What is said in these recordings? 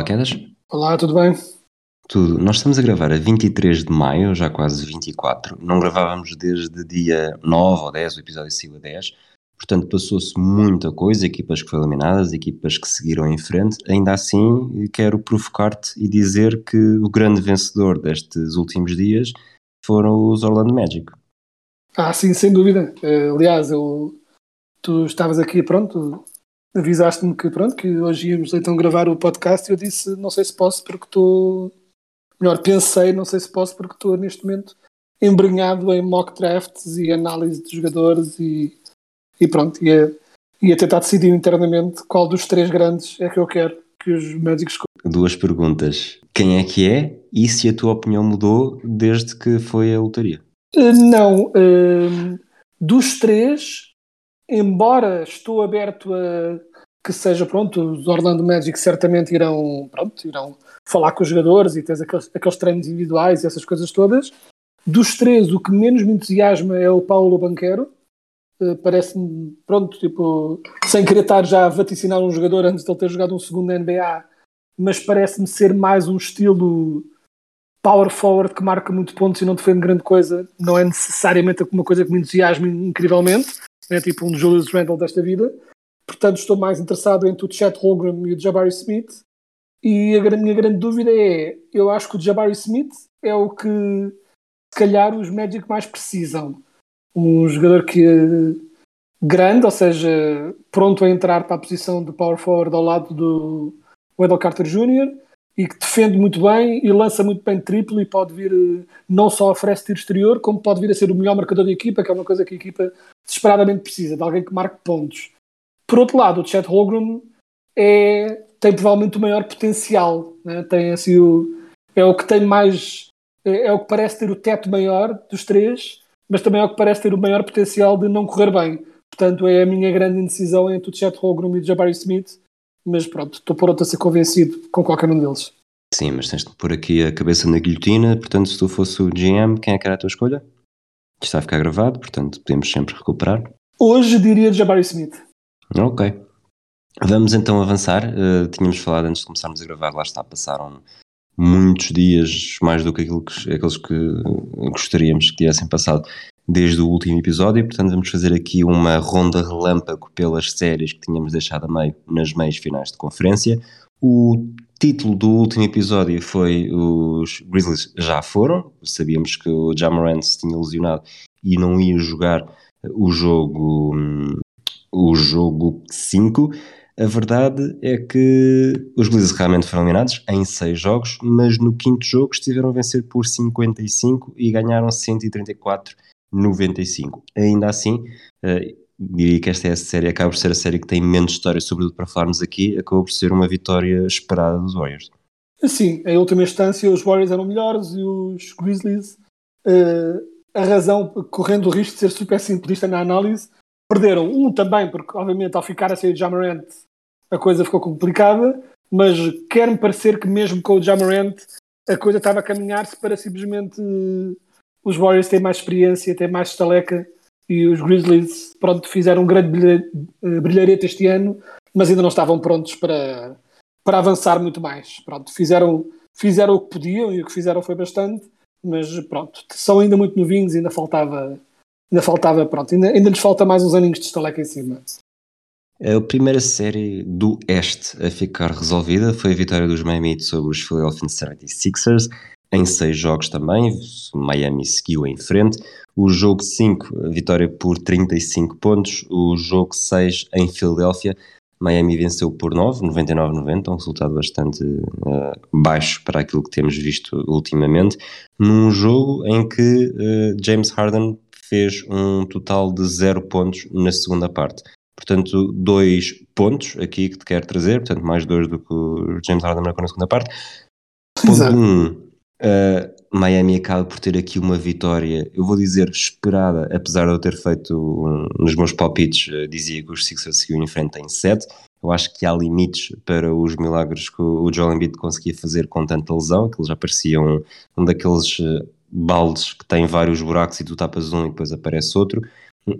Olá, Quedas. Olá, tudo bem? Tudo. Nós estamos a gravar a 23 de maio, já quase 24. Não gravávamos desde dia 9 ou 10, o episódio saiu a 10. Portanto, passou-se muita coisa, equipas que foram eliminadas, equipas que seguiram em frente. Ainda assim, quero provocar-te e dizer que o grande vencedor destes últimos dias foram os Orlando Magic. Ah, sim, sem dúvida. Eh, aliás, eu, tu estavas aqui, pronto, avisaste-me que, pronto, que hoje íamos então gravar o podcast e eu disse, não sei se posso porque estou... Melhor, pensei, não sei se posso porque estou neste momento embrenhado em mock drafts e análise de jogadores e, e pronto, ia, ia tentar decidir internamente qual dos três grandes é que eu quero que os escolham. Duas perguntas. Quem é que é e se a tua opinião mudou desde que foi a lotaria? Uh, Não, uh, dos três, embora estou aberto a que seja pronto, os Orlando Magic certamente irão, pronto, irão falar com os jogadores e tens aqueles, aqueles treinos individuais e essas coisas todas. Dos três, o que menos me entusiasma é o Paulo Banquero. Uh, Parece-me, pronto, tipo, sem querer estar já a vaticinar um jogador antes de ele ter jogado um segundo na NBA, mas parece-me ser mais um estilo power forward que marca muito pontos e não defende grande coisa, não é necessariamente uma coisa que me entusiasme incrivelmente, é tipo um Julius Randle desta vida. Portanto, estou mais interessado entre o Chet Holmgren e o Jabari Smith. E a minha grande dúvida é: eu acho que o Jabari Smith é o que, se calhar, os Magic mais precisam. Um jogador que grande, ou seja, pronto a entrar para a posição de power forward ao lado do Wendell Carter Jr. e que defende muito bem e lança muito bem triplo e pode vir, eh, não só oferece tiro exterior, como pode vir a ser o melhor marcador da equipa, que é uma coisa que a equipa desesperadamente precisa, de alguém que marque pontos. Por outro lado, o Chet Holmgren é, tem provavelmente o maior potencial, né? tem assim o, é o que tem mais, é, é o que parece ter o teto maior dos três, mas também é o que parece ter o maior potencial de não correr bem. Portanto, é a minha grande indecisão entre o Chet Holmgren e o Jabari Smith, mas pronto, estou pronto a ser convencido com qualquer um deles. Sim, mas tens de pôr aqui a cabeça na guilhotina, portanto, se tu fosse o GM, quem é que era a tua escolha? Isto está a ficar gravado, portanto, podemos sempre recuperar. Hoje diria Jabari Smith. Ok. Vamos então avançar. Uh, tínhamos falado antes de começarmos a gravar, lá está, passaram muitos dias, mais do que aquilo que, aqueles que gostaríamos que tivessem passado desde o último episódio, portanto vamos fazer aqui uma ronda relâmpago pelas séries que tínhamos deixado a meio nas meias finais de conferência. O título do último episódio foi os Grizzlies já foram, sabíamos que o Jamarant se tinha lesionado e não ia jogar o jogo o jogo 5. A verdade é que os Grizzlies realmente foram eliminados em 6 jogos, mas no quinto jogo estiveram a vencer por 55 e ganharam 134-95. Ainda assim, eh, diria que esta é a série, acaba por ser a série que tem menos história, sobretudo para falarmos aqui, acabou por ser uma vitória esperada dos Warriors. Sim, em última instância os Warriors eram melhores e os Grizzlies, eh, a razão, correndo o risco de ser super simplista na análise, perderam. Um também, porque obviamente ao ficar a sair o Jamarant a coisa ficou complicada, mas quer-me parecer que mesmo com o Jamarant a coisa estava a caminhar-se para simplesmente eh, os Warriors terem mais experiência, terem mais estaleca e os Grizzlies pronto, fizeram um grande eh, brilharete este ano, mas ainda não estavam prontos para, para avançar muito mais. Pronto, fizeram, fizeram o que podiam e o que fizeram foi bastante, mas pronto, são ainda muito novinhos ainda faltava, ainda faltava, pronto, ainda, ainda lhes falta mais uns aninhos de estaleca em cima. A primeira série do Este a ficar resolvida foi a vitória dos Miami sobre os Philadelphia 76ers, em seis jogos também, Miami seguiu em frente. O jogo 5, a vitória por 35 pontos, o jogo 6 em Filadélfia, Miami venceu por 9, 99-90, um resultado bastante uh, baixo para aquilo que temos visto ultimamente, num jogo em que uh, James Harden fez um total de 0 pontos na segunda parte. Portanto, dois pontos aqui que te quero trazer, portanto, mais dois do que o James Harden marcou na segunda parte. Ponto 1, um, uh, Miami acaba por ter aqui uma vitória, eu vou dizer esperada, apesar de eu ter feito um, nos meus palpites, uh, dizia que os Sixers seguiam em frente em 7. Eu acho que há limites para os milagres que o Joel Embiid conseguia fazer com tanta lesão, que ele já parecia um, um daqueles uh, baldes que tem vários buracos e tu tapas um e depois aparece outro.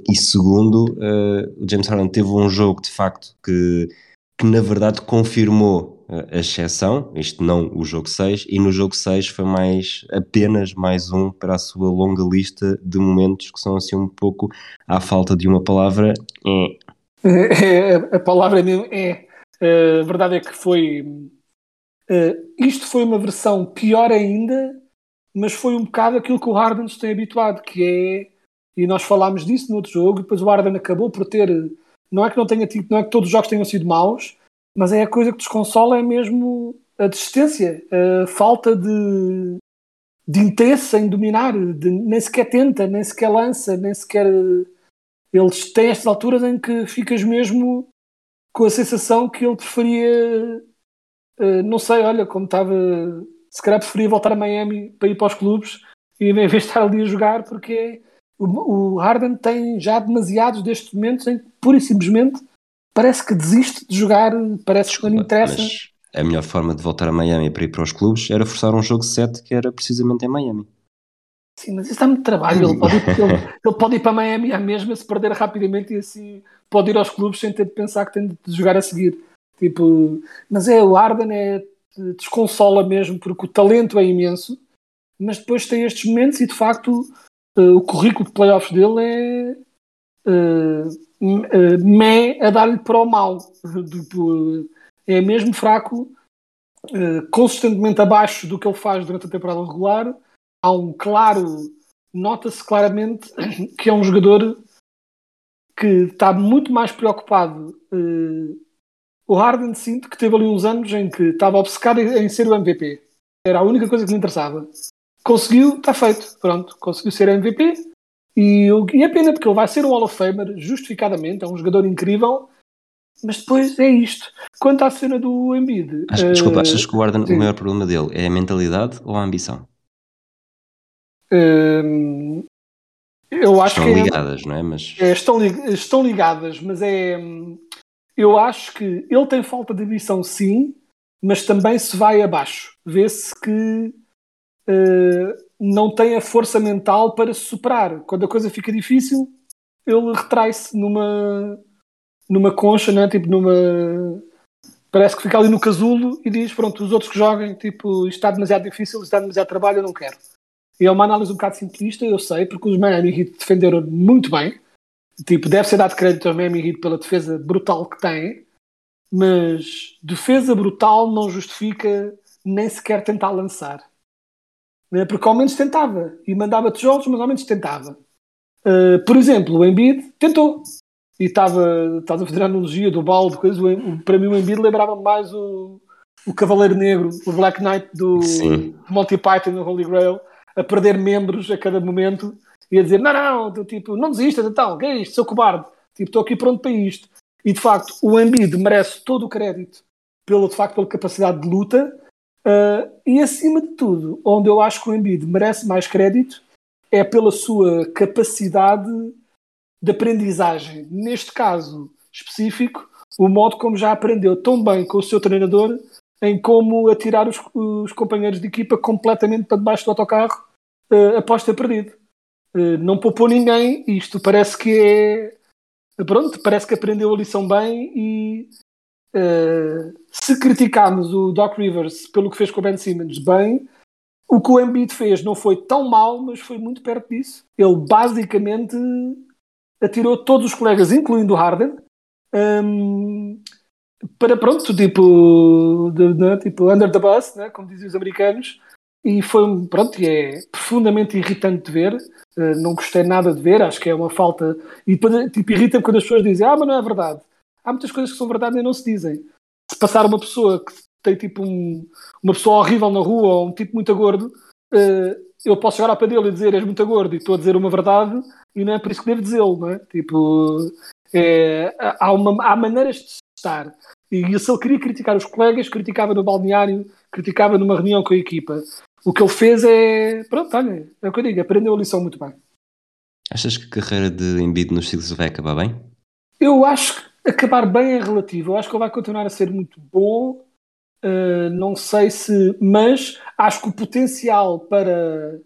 E segundo, uh, o James Harden teve um jogo de facto que, que na verdade confirmou a exceção, isto não o jogo 6, e no jogo 6 foi mais apenas mais um para a sua longa lista de momentos que são assim um pouco à falta de uma palavra. É, a palavra mesmo é. A verdade é que foi. Uh, isto foi uma versão pior ainda, mas foi um bocado aquilo que o Harden nos tem habituado, que é. E nós falámos disso no outro jogo, e depois o Harden acabou por ter. Não é que não tenha tido, não é que todos os jogos tenham sido maus, mas é a coisa que desconsola é mesmo a desistência, a falta de, de interesse em dominar, de, nem sequer tenta, nem sequer lança, nem sequer. Eles têm estas alturas em que ficas mesmo com a sensação que ele preferia. Uh, não sei, olha, como estava. Se calhar preferia voltar a Miami para ir para os clubes e em vez de estar ali a jogar, porque o, o Harden tem já demasiados destes momentos em que pura e simplesmente parece que desiste de jogar, parece que não interessa. Mas a melhor forma de voltar a Miami para ir para os clubes era forçar um jogo 7 que era precisamente em Miami. Sim, mas isso dá muito trabalho. Ele pode, ir, ele, ele pode ir para Miami à mesma, se perder rapidamente e assim pode ir aos clubes sem ter de pensar que tem de jogar a seguir. Tipo, mas é o Arden é desconsola mesmo porque o talento é imenso, mas depois tem estes momentos e de facto uh, o currículo de playoffs dele é uh, mé a dar-lhe para o mal. Tipo, é mesmo fraco, uh, consistentemente abaixo do que ele faz durante a temporada regular. Há um claro, nota-se claramente que é um jogador que está muito mais preocupado. O Harden sinto que teve ali uns anos em que estava obcecado em ser o MVP. Era a única coisa que lhe interessava. Conseguiu, está feito. Pronto, conseguiu ser MVP e, e é pena porque ele vai ser um Hall of Famer, justificadamente, é um jogador incrível, mas depois é isto. Quanto à cena do Embiid. Acho, uh, desculpa, achas que o Arden, o maior problema dele é a mentalidade ou a ambição? Uh, eu acho estão que é- ligadas, é, não é? Mas... é estão, estão ligadas, mas é. Eu acho que ele tem falta de ambição, sim, mas também se vai abaixo. Vê-se que uh, não tem a força mental para se superar. Quando a coisa fica difícil, ele retrai-se numa, numa concha, né? tipo numa. Parece que fica ali no casulo e diz: Pronto, os outros que joguem, tipo, isto está demasiado difícil, isto está demasiado trabalho, eu não quero. E é uma análise um bocado simplista, eu sei, porque os Miami Heat defenderam muito bem. Tipo, deve ser dado crédito aos Miami Heat pela defesa brutal que têm, mas defesa brutal não justifica nem sequer tentar lançar. Né? Porque ao menos tentava. E mandava tijolos, mas ao menos tentava. Uh, por exemplo, o Embiid tentou. E estava, estás a fazer a analogia do balde, coisa, o, para mim o Embiid lembrava mais o, o Cavaleiro Negro, o Black Knight do, do Monty Python no Holy Grail, a perder membros a cada momento e a dizer, não, não, do, tipo, não desistas, então, que é isto, sou cobarde, tipo, estou aqui pronto para isto. E de facto, o Embiid merece todo o crédito pelo, de facto, pela capacidade de luta, Uh, e acima de tudo, onde eu acho que o Embiid merece mais crédito é pela sua capacidade de aprendizagem. Neste caso específico, o modo como já aprendeu tão bem com o seu treinador em como atirar os, os companheiros de equipa completamente para debaixo do autocarro uh, após ter perdido. Uh, não poupou ninguém, isto parece que é. Pronto, parece que aprendeu a lição bem e Uh, se criticarmos o Doc Rivers pelo que fez com o Ben Simmons, bem, o que o Embiid fez não foi tão mal, mas foi muito perto disso. Ele basicamente atirou todos os colegas, incluindo o Harden, um, para pronto, tipo, de, de, tipo under the bus, né, como dizem os americanos, e foi pronto, e é profundamente irritante de ver. Uh, não gostei nada de ver, acho que é uma falta. E tipo, irrita-me quando as pessoas dizem, ah, mas não é verdade. há muitas coisas que são verdade e não se dizem. Passar uma pessoa que tem tipo um, uma pessoa horrível na rua ou um tipo muito gordo, uh, eu posso chegar ao pé dele e dizer és muito gordo e estou a dizer uma verdade e não é por isso que devo dizê-lo, não é? Tipo, é, há, uma, há maneiras de estar. E se ele queria criticar os colegas, criticava no balneário, criticava numa reunião com a equipa. O que ele fez é. Pronto, olha, é o que eu digo, aprendeu a lição muito bem. Achas que a carreira de Embiid nos Sixers vai acabar bem? Eu acho que acabar bem é relativo. Eu acho que ele vai continuar a ser muito bom. Uh, não sei se. Mas acho que o potencial para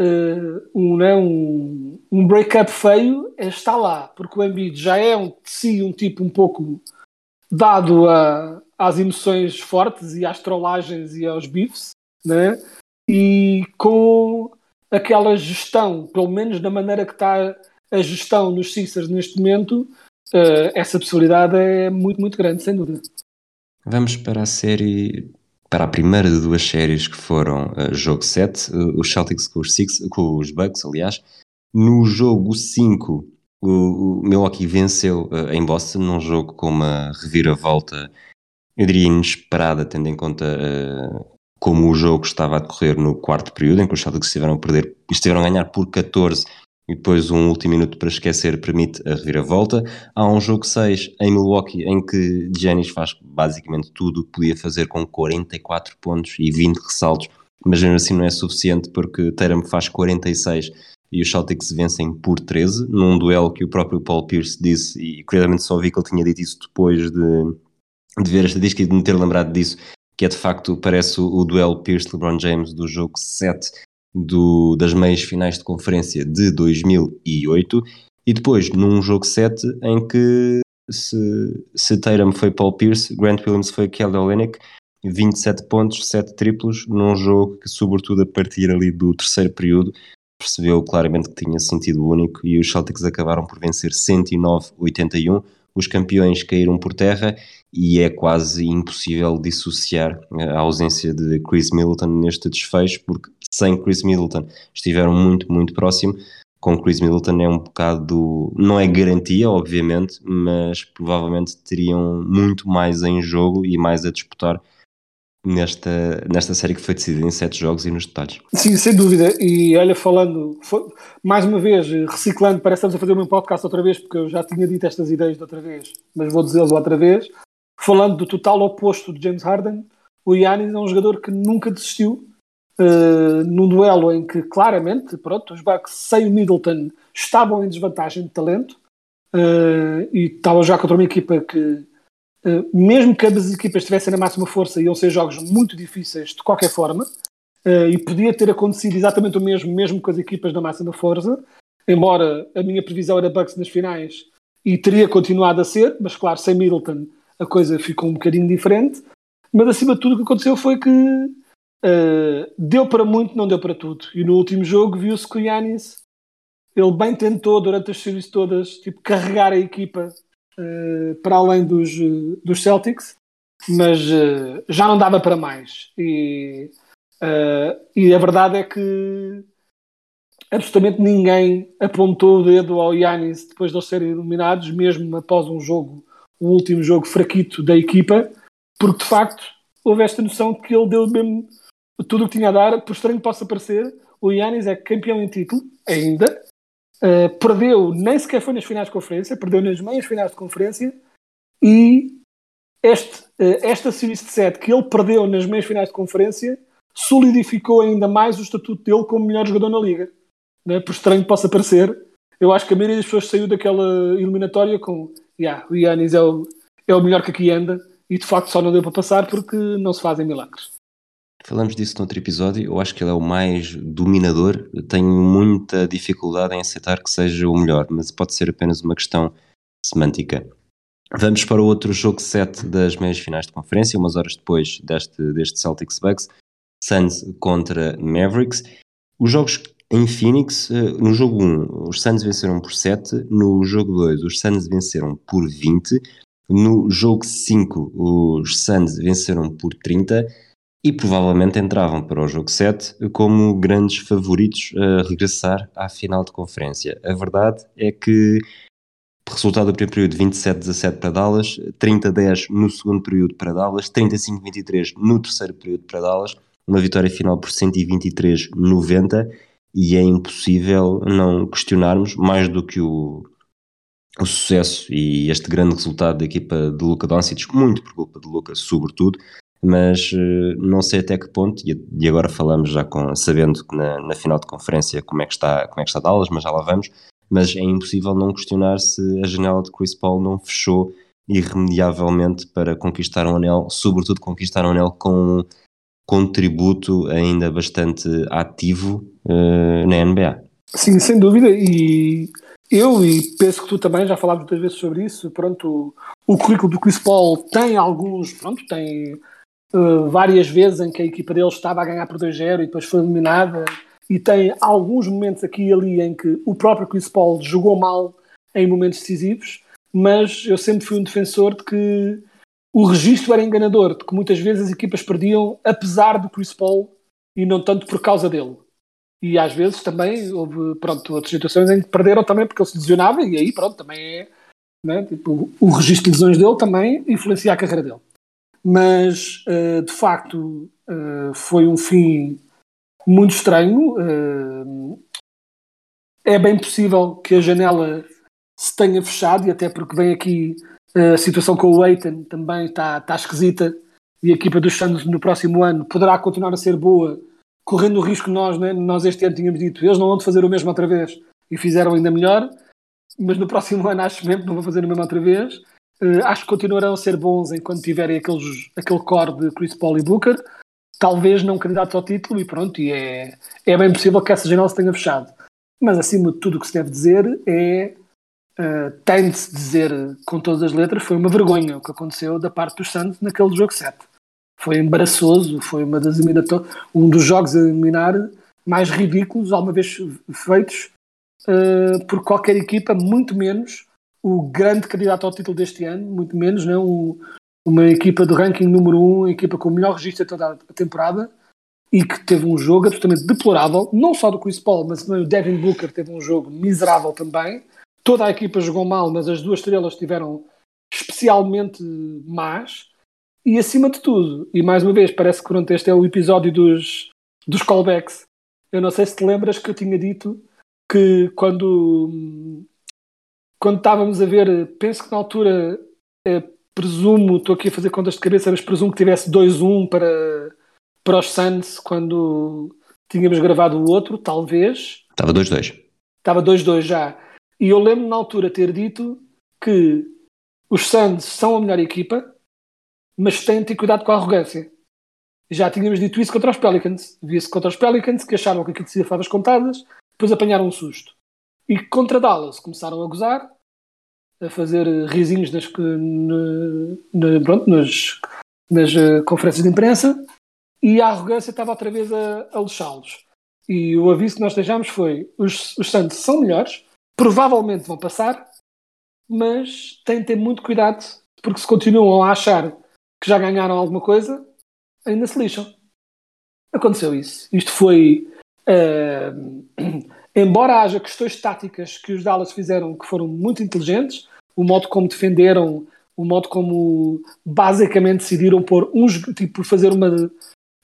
uh, um, né, um, um break-up feio está lá. Porque o Embiid já é um, de si um tipo um pouco dado a, às emoções fortes e às trollagens e aos bifes, né? e com aquela gestão, pelo menos da maneira que está a gestão nos Sixers neste momento, uh, essa possibilidade é muito, muito grande, sem dúvida. Vamos para a série, para a primeira de duas séries que foram uh, jogo 7, uh, os Celtics com os, Six, com os Bucks, aliás. No jogo 5, o, o Milwaukee venceu em Boston num jogo com uma reviravolta, eu diria inesperada, tendo em conta como o jogo estava a decorrer no quarto período, em que os Celtics estiveram a perder, estiveram a ganhar por 14 e depois um último minuto para esquecer permite a reviravolta. Há um jogo 6 em Milwaukee em que Giannis faz basicamente tudo o que podia fazer com 44 pontos e 20 ressaltos, mas mesmo assim não é suficiente porque Tatum faz 46 e os Celtics vencem por 13, num duelo que o próprio Paul Pierce disse, e curiosamente só vi que ele tinha dito isso depois de, de ver a estatística e de me ter lembrado disso, que é de facto, parece o, o duelo Pierce-LeBron James do jogo 7 do, das meias finais de conferência de 2008, e depois num jogo 7 em que se, se Tatum foi Paul Pierce, Grant Williams foi Kelly Olynyk, 27 pontos, 7 triplos, num jogo que sobretudo a partir ali do terceiro período percebeu claramente que tinha sentido único e os Celtics acabaram por vencer 109-81. Os campeões caíram por terra e é quase impossível dissociar a ausência de Chris Middleton neste desfecho, porque sem Chris Middleton estiveram muito, muito próximo. Com Chris Middleton é um bocado, não é garantia, obviamente, mas provavelmente teriam muito mais em jogo e mais a disputar nesta, nesta série que foi decidida em sete jogos e nos detalhes. Sim, sem dúvida. E olha, falando, mais uma vez, reciclando, parece que estamos a fazer o meu podcast outra vez, porque eu já tinha dito estas ideias de outra vez, mas vou dizê-lo outra vez. Falando do total oposto de James Harden, o Yannis é um jogador que nunca desistiu. Uh, num duelo em que claramente, pronto, os Bucks sem o Middleton estavam em desvantagem de talento uh, e estavam já contra uma equipa que eh, mesmo que ambas as equipas estivessem na máxima força, iam ser jogos muito difíceis de qualquer forma, uh, e podia ter acontecido exatamente o mesmo, mesmo com as equipas da máxima força, embora a minha previsão era Bucks nas finais, e teria continuado a ser, mas claro, sem Middleton a coisa ficou um bocadinho diferente, mas acima de tudo o que aconteceu foi que uh, deu para muito, não deu para tudo, e no último jogo viu-se que o Yanis ele bem tentou durante as séries todas tipo, carregar a equipa uh, para além dos, dos Celtics, mas uh, já não dava para mais. E, e a verdade é que absolutamente ninguém apontou o dedo ao Yannis depois de eles serem eliminados, mesmo após um jogo, o último jogo fraquito da equipa, porque de facto houve esta noção de que ele deu mesmo tudo o que tinha a dar, por estranho que possa parecer, o Yannis é campeão em título, ainda, Uh, perdeu, nem sequer foi nas finais de conferência, perdeu nas meias finais de conferência e este, uh, esta series de 7 que ele perdeu nas meias finais de conferência solidificou ainda mais o estatuto dele como melhor jogador na liga. Né? Por estranho que possa parecer, eu acho que a maioria das pessoas saiu daquela eliminatória com yeah, o Yannis é o, é o melhor que aqui anda e de facto só não deu para passar porque não se fazem milagres. Falamos disso no outro episódio. Eu acho que ele é o mais dominador. Eu tenho muita dificuldade em aceitar que seja o melhor, mas pode ser apenas uma questão semântica. Vamos para o outro jogo 7 das meias finais de conferência, umas horas depois deste, deste Celtics Bucks, Suns contra Mavericks. Os jogos em Phoenix, eh, no jogo 1, os Suns venceram por 7, no jogo 2, os Suns venceram por 20, no jogo 5, os Suns venceram por 30 e provavelmente entravam para o jogo 7 como grandes favoritos a regressar à final de conferência. A verdade é que resultado do primeiro período 27-17 para Dallas, 30-10 no segundo período para Dallas, 35-23 no terceiro período para Dallas, uma vitória final por 123-90 e é impossível não questionarmos mais do que o, o sucesso e este grande resultado da equipa de Luca Doncic, muito por culpa de Luca, sobretudo, mas uh, não sei até que ponto, e, agora falamos já com, sabendo que na, na, final de conferência como é, que está, como é que está Dallas, mas já lá vamos, mas é impossível não questionar se a janela de Chris Paul não fechou irremediavelmente para conquistar um anel, sobretudo conquistar um anel com um contributo ainda bastante ativo uh, na NBA. Sim, sem dúvida, e eu e penso que tu também já falámos muitas vezes sobre isso, pronto, o currículo do Chris Paul tem alguns, pronto, tem uh, várias vezes em que a equipa dele estava a ganhar por 2-0 e depois foi eliminada, e tem alguns momentos aqui e ali em que o próprio Chris Paul jogou mal em momentos decisivos, mas eu sempre fui um defensor de que o registro era enganador, de que muitas vezes as equipas perdiam apesar do Chris Paul e não tanto por causa dele. E às vezes também houve pronto, outras situações em que perderam também porque ele se lesionava e aí pronto, também é né, tipo, o registro de lesões dele também influencia a carreira dele. Mas uh, de facto uh, foi um fim muito estranho. Uh, é bem possível que a janela se tenha fechado, e até porque vem aqui a situação com o Eitan também está, está esquisita, e a equipa dos Santos no próximo ano poderá continuar a ser boa, correndo o risco nós, né? nós este ano tínhamos dito, eles não vão fazer o mesmo outra vez, e fizeram ainda melhor, mas no próximo ano acho mesmo que não vão fazer o mesmo outra vez. Uh, acho que continuarão a ser bons enquanto tiverem aqueles, aquele core de Chris Paul e Booker talvez não candidatos ao título e pronto, e é, é bem possível que essa janela se tenha fechado. Mas acima de tudo o que se deve dizer é, uh, tem de se dizer com todas as letras, foi uma vergonha o que aconteceu da parte dos Santos naquele jogo 7. Foi embaraçoso, foi uma das um dos jogos a eliminar mais ridículos alguma vez feitos uh, por qualquer equipa, muito menos o grande candidato ao título deste ano, muito menos não, o, uma equipa de ranking número 1, um, equipa com o melhor registro de toda a temporada e que teve um jogo absolutamente deplorável, não só do Chris Paul, mas também o Devin Booker teve um jogo miserável também. Toda a equipa jogou mal, mas as duas estrelas tiveram especialmente más. E acima de tudo, e mais uma vez, parece que pronto, este é o episódio dos, dos callbacks. Eu não sei se te lembras que eu tinha dito que quando, quando estávamos a ver, penso que na altura eh, presumo, estou aqui a fazer contas de cabeça, mas presumo que tivesse 2-1 para, para os Suns quando tínhamos gravado o outro, talvez. Estava 2-2. Estava 2-2 já. E eu lembro na altura ter dito que os Suns são a melhor equipa, mas têm de ter cuidado com a arrogância. Já tínhamos dito isso contra os Pelicans. Via-se contra os Pelicans, que achavam que aquilo tinha favas contadas, depois apanharam um susto. E contra Dallas começaram a gozar, a fazer risinhos nas, na, pronto, nas, nas uh, conferências de imprensa e a arrogância estava outra vez a, a lixá-los. E o aviso que nós deixámos foi: os, os Santos são melhores, provavelmente vão passar, mas têm de ter muito cuidado, porque se continuam a achar que já ganharam alguma coisa, ainda se lixam. Aconteceu isso. Isto foi. Uh, embora haja questões táticas que os Dallas fizeram que foram muito inteligentes, o modo como defenderam, o modo como basicamente decidiram pôr uns, tipo, fazer uma,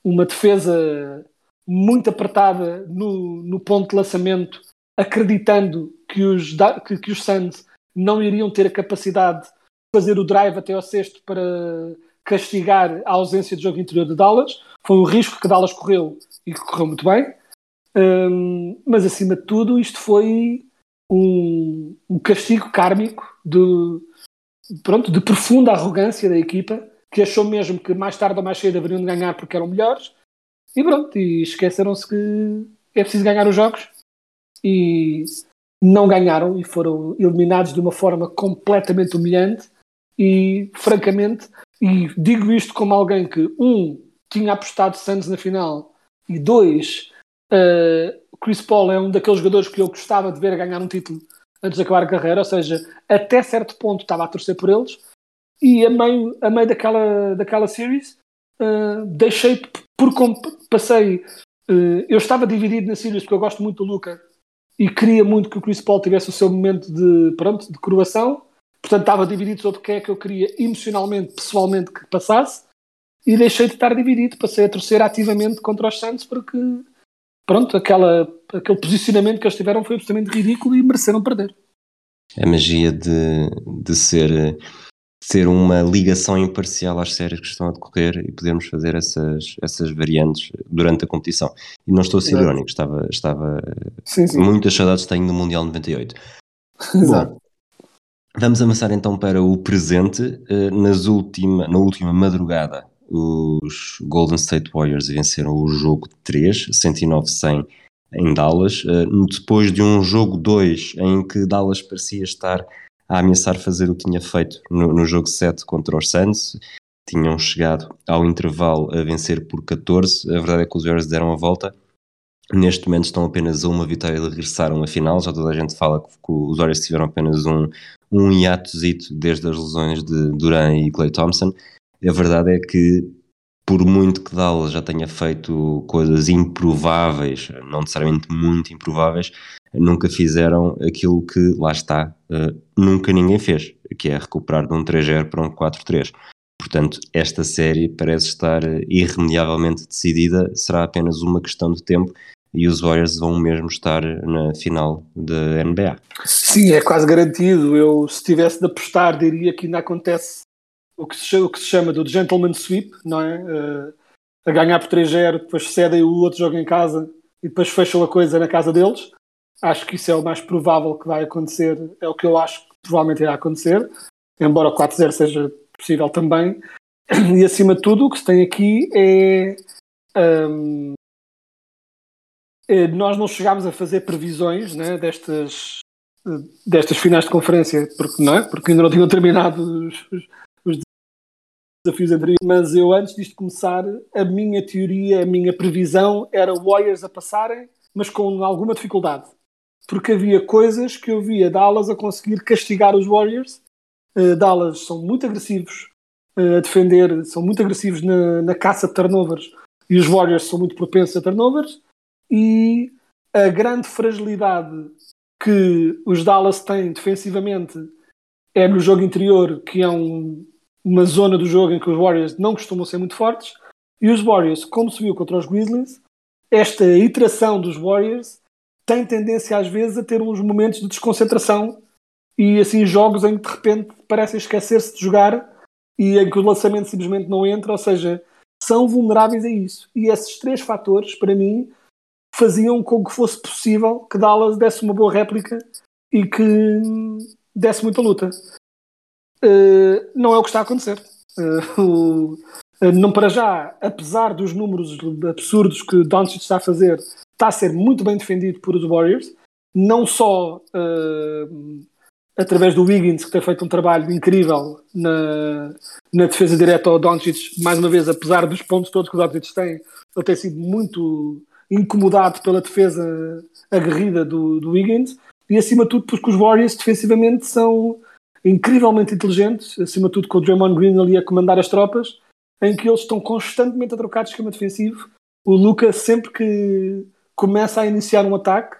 uma defesa muito apertada no, no ponto de lançamento, acreditando que os, que, que os Suns não iriam ter a capacidade de fazer o drive até ao sexto para castigar a ausência de jogo interior de Dallas. Foi um risco que Dallas correu e que correu muito bem. Um, mas acima de tudo, isto foi um, um castigo kármico de, pronto, de profunda arrogância da equipa, que achou mesmo que mais tarde ou mais cedo haveriam de ganhar porque eram melhores, e pronto, e esqueceram-se que é preciso ganhar os jogos, e não ganharam e foram eliminados de uma forma completamente humilhante, e francamente, e digo isto como alguém que, um, tinha apostado Santos na final, e dois, uh, Chris Paul é um daqueles jogadores que eu gostava de ver ganhar um título antes de acabar a carreira, ou seja, até certo ponto estava a torcer por eles, e a meio, a meio daquela, daquela series uh, deixei por passei. Uh, eu estava dividido na series porque eu gosto muito do Luca e queria muito que o Chris Paul tivesse o seu momento de, pronto, de coroação. Portanto, estava dividido sobre o que é que eu queria emocionalmente, pessoalmente que passasse e deixei de estar dividido, passei a torcer ativamente contra os Santos porque, pronto, aquela, aquele posicionamento que eles tiveram foi absolutamente ridículo e mereceram perder. A magia de, de ser ser uma ligação imparcial às séries que estão a decorrer e podermos fazer essas, essas variantes durante a competição. E não estou a ser Exato. irónico, estava, estava Sim, sim. muitas saudades tenho do Mundial 98. Exato. Bom, vamos avançar então para o presente. Eh, Nas última, na última madrugada, os Golden State Warriors venceram o jogo 3, 109-100 em Dallas, eh, depois de um jogo 2 em que Dallas parecia estar a ameaçar fazer o que tinha feito no, no jogo 7 contra os Suns. Tinham chegado ao intervalo a vencer por 14. A verdade é que os Warriors deram a volta. Neste momento estão apenas a uma vitória de regressaram à final. Já toda a gente fala que os Warriors tiveram apenas um, um hiatozito desde as lesões de Duran e Clay Thompson. A verdade é que, por muito que Dallas já tenha feito coisas improváveis, não necessariamente muito improváveis, nunca fizeram aquilo que, lá está, uh, nunca ninguém fez, que é recuperar de um 3-0 para um 4-3. Portanto, esta série parece estar irremediavelmente decidida, será apenas uma questão de tempo e os Warriors vão mesmo estar na final da NBA. Sim, é quase garantido. Eu, se tivesse de apostar, diria que ainda acontece o que se chama, o que se chama do gentleman sweep, não é? Uh, a ganhar por 3-0, depois cedem o outro jogo em casa e depois fecham a coisa na casa deles. Acho que isso é o mais provável que vai acontecer, é o que eu acho que provavelmente irá acontecer, embora o 4-0 seja possível também. E acima de tudo, o que se tem aqui é. Um, é nós não chegámos a fazer previsões né, destas, destas finais de conferência, porque, não é? porque ainda não tinham terminado os desafios anteriores. Mas eu, antes disto começar, a minha teoria, a minha previsão era Warriors a passarem, mas com alguma dificuldade porque havia coisas que eu via Dallas a conseguir castigar os Warriors. Uh, Dallas são muito agressivos uh, a defender, são muito agressivos na, na, caça de turnovers e os Warriors são muito propensos a turnovers. E a grande fragilidade que os Dallas têm defensivamente é no jogo interior, que é um, uma zona do jogo em que os Warriors não costumam ser muito fortes. E os Warriors, como se viu contra os Grizzlies, esta iteração dos Warriors tem tendência às vezes a ter uns momentos de desconcentração e assim jogos em que de repente parecem esquecer-se de jogar e em que o lançamento simplesmente não entra, ou seja, são vulneráveis a isso. E esses três fatores, para mim, faziam com que fosse possível que Dallas desse uma boa réplica e que desse muita luta. Uh, não é o que está a acontecer. Uh, o, uh, não para já, apesar dos números absurdos que Doncic está a fazer, está a ser muito bem defendido por os Warriors, não só através do Wiggins, que tem feito um trabalho incrível na, na defesa direta ao Doncic, mais uma vez, apesar dos pontos todos que os Doncic têm, ele tem sido muito incomodado pela defesa aguerrida do, do Wiggins, e acima de tudo porque os Warriors defensivamente são incrivelmente inteligentes, acima de tudo com o Draymond Green ali a comandar as tropas, em que eles estão constantemente a trocar de esquema defensivo. O Luca, sempre que começa a iniciar um ataque,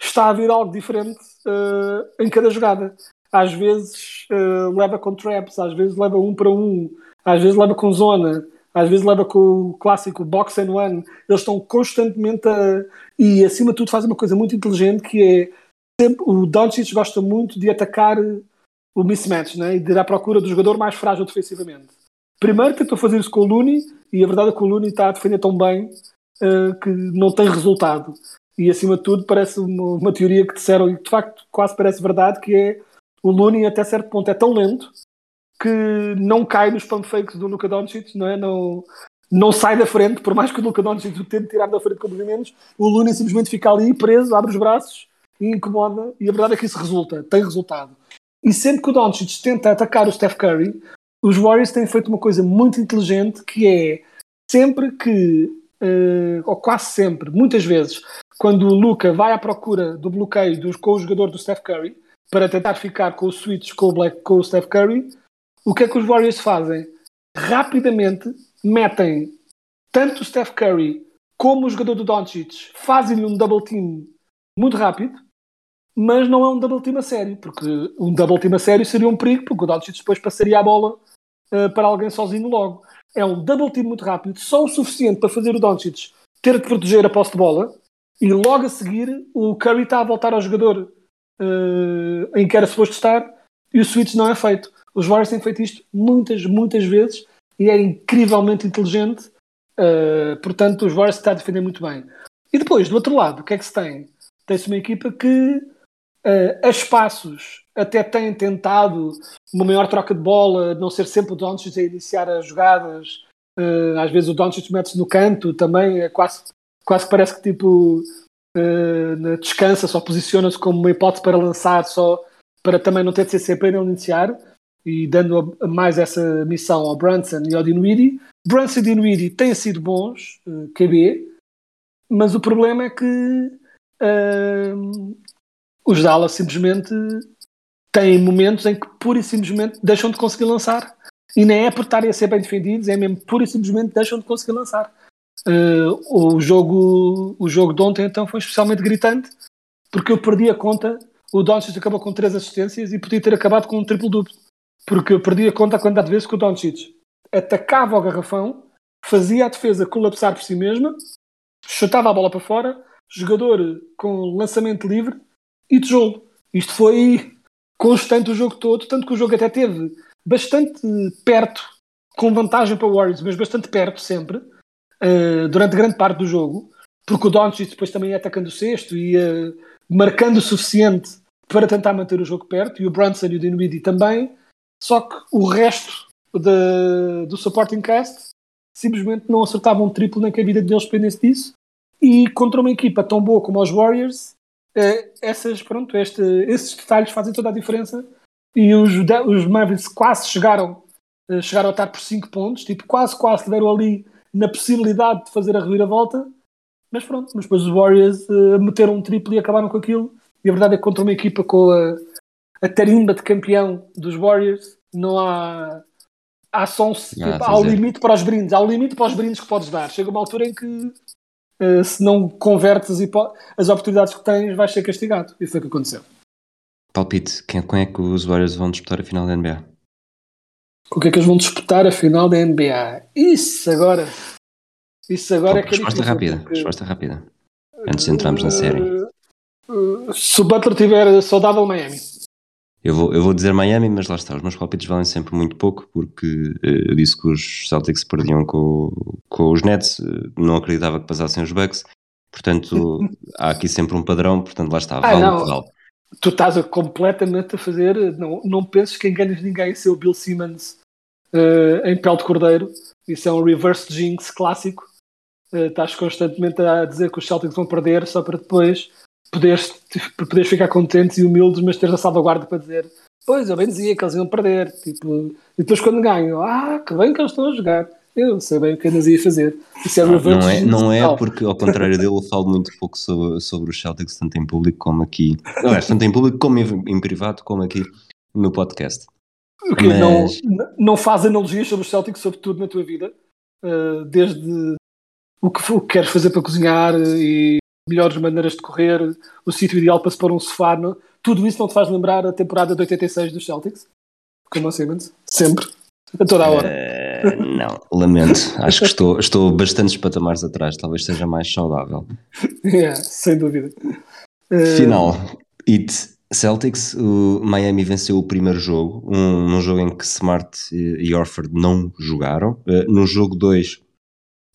está a vir algo diferente uh, em cada jogada. Às vezes uh, leva com traps, às vezes leva um para um, às vezes leva com zona, às vezes leva com o clássico box and one. Eles estão constantemente a. E acima de tudo fazem uma coisa muito inteligente que é sempre, o Doncic gosta muito de atacar o mismatch né? e de ir à procura do jogador mais frágil defensivamente. Primeiro tentou fazer isso com o Looney e a verdade é que o Looney está a defender tão bem uh, que não tem resultado. E acima de tudo parece uma, uma, teoria que disseram e de facto quase parece verdade que é o Looney até certo ponto é tão lento que não cai nos pump fakes do Luka Doncic, não é? Não, não sai da frente, por mais que o Luka Doncic o tente tirar da frente com movimentos, o Looney simplesmente fica ali preso, abre os braços e incomoda, e a verdade é que isso resulta, tem resultado. E sempre que o Doncic tenta atacar o Steph Curry, os Warriors têm feito uma coisa muito inteligente que é sempre que uh, ou quase sempre, muitas vezes, quando o Luca vai à procura do bloqueio do, com o jogador do Steph Curry para tentar ficar com o switch com o, Black, com o Steph Curry, o que é que os Warriors fazem? Rapidamente metem tanto o Steph Curry como o jogador do Doncic, fazem-lhe um double team muito rápido mas não é um double team a sério, porque um double team a sério seria um perigo, porque o Doncic depois passaria a bola uh, para alguém sozinho logo. É um double team muito rápido, só o suficiente para fazer o Doncic ter de proteger a posse de bola, e logo a seguir o Curry está a voltar ao jogador uh, em que era suposto estar, e o switch não é feito. Os Warriors têm feito isto muitas, muitas vezes, e é incrivelmente inteligente, uh, portanto os Warriors está a defender muito bem. E depois, do outro lado, o que é que se tem? Tem-se uma equipa que uh, a espaços até tem tentado uma maior troca de bola, não ser sempre o Doncic a iniciar as jogadas. Uh, às vezes o Doncic mete-se no canto também, é quase, quase parece que tipo uh, descansa, só posiciona-se como uma hipótese para lançar, só para também não ter de ser sempre ele iniciar e dando mais essa missão ao Brunson e ao Dinwiddie. Brunson e Dinwiddie têm sido bons, uh, KB, mas o problema é que uh, os Dallas simplesmente têm momentos em que pura e simplesmente deixam de conseguir lançar. E nem é por estarem a ser bem defendidos, é mesmo pura e simplesmente deixam de conseguir lançar. Uh, o, jogo, o jogo de ontem então foi especialmente gritante porque eu perdi a conta. O Doncic acabou com três assistências e podia ter acabado com um triplo-duplo. Porque eu perdi a conta a quantidade de vezes que o Doncic atacava o garrafão, fazia a defesa colapsar por si mesma, chutava a bola para fora, jogador com lançamento livre e tijolo. Isto foi constante o jogo todo, tanto que o jogo até teve bastante perto, com vantagem para o Warriors, mas bastante perto sempre, uh, durante grande parte do jogo, porque o Doncic depois também ia atacando o sexto e ia marcando o suficiente para tentar manter o jogo perto, e o Brunson e o Dinwiddie também, só que o resto de, do supporting cast simplesmente não acertavam um triplo nem que a vida deles dependesse disso, e contra uma equipa tão boa como os Warriors, eh, essas, pronto, este, esses detalhes fazem toda a diferença. E os, os Mavericks quase chegaram, eh, chegaram a estar por 5 pontos, tipo, quase, quase deram ali na possibilidade de fazer a reviravolta. Mas pronto, mas depois os Warriors uh, meteram um triplo e acabaram com aquilo. E a verdade é que contra uma equipa com a, a tarimba de campeão dos Warriors, não há. Há só um, tipo, há o limite para os brindes, há o limite para os brindes que podes dar. Chega uma altura em que uh, se não convertes as, as, oportunidades que tens, vais ser castigado. Isso foi o que aconteceu. Palpite, quem, quem é que os Warriors vão disputar a final da NBA? Com o que é que eles vão disputar a final da NBA? Isso agora. Isso agora Pô, é que Resposta rápida, porque... resposta rápida. Antes de entrarmos na série. Uh, se o Butler tiver saudável, Miami. Eu vou, eu vou dizer Miami, mas lá está, os meus palpites valem sempre muito pouco, porque eh, eu disse que os Celtics perdiam com, com os Nets, eh, não acreditava que passassem os Bucks, portanto há aqui sempre um padrão, portanto lá está, vale ah, vale. Tu estás a, completamente a fazer, não, não penses que enganas ninguém, seu Bill Simmons uh, em pele de cordeiro, isso é um reverse jinx clássico, uh, estás constantemente a dizer que os Celtics vão perder só para depois poderes, poderes ficar contentes e humildes, mas teres a salvaguarda para dizer pois, eu bem dizia que eles iam perder. Tipo, e depois quando ganham, ah, que bem que eles estão a jogar. Eu sei bem o que eles ia fazer. Isso é não, não é, não é porque, ao contrário dele, eu falo muito pouco sobre, sobre os Celtics, tanto em público como aqui. É, tanto em público como em, em privado, como aqui no podcast. Okay, Mas... não, não faz analogias sobre os Celtics, sobre tudo na tua vida, uh, desde o que, o que queres fazer para cozinhar e melhores maneiras de correr, o sítio ideal para se pôr um sofá. Não? Tudo isso não te faz lembrar a temporada de 86 dos Celtics? Como assim, Simmons? Sempre. A toda a hora. Uh, não, lamento. Acho que estou, estou bastantes patamares atrás. Talvez seja mais saudável. yeah, sem dúvida. Uh... Final. It Celtics, o Miami venceu o primeiro jogo, um, num jogo em que Smart e Orford não jogaram. Uh, no jogo 2,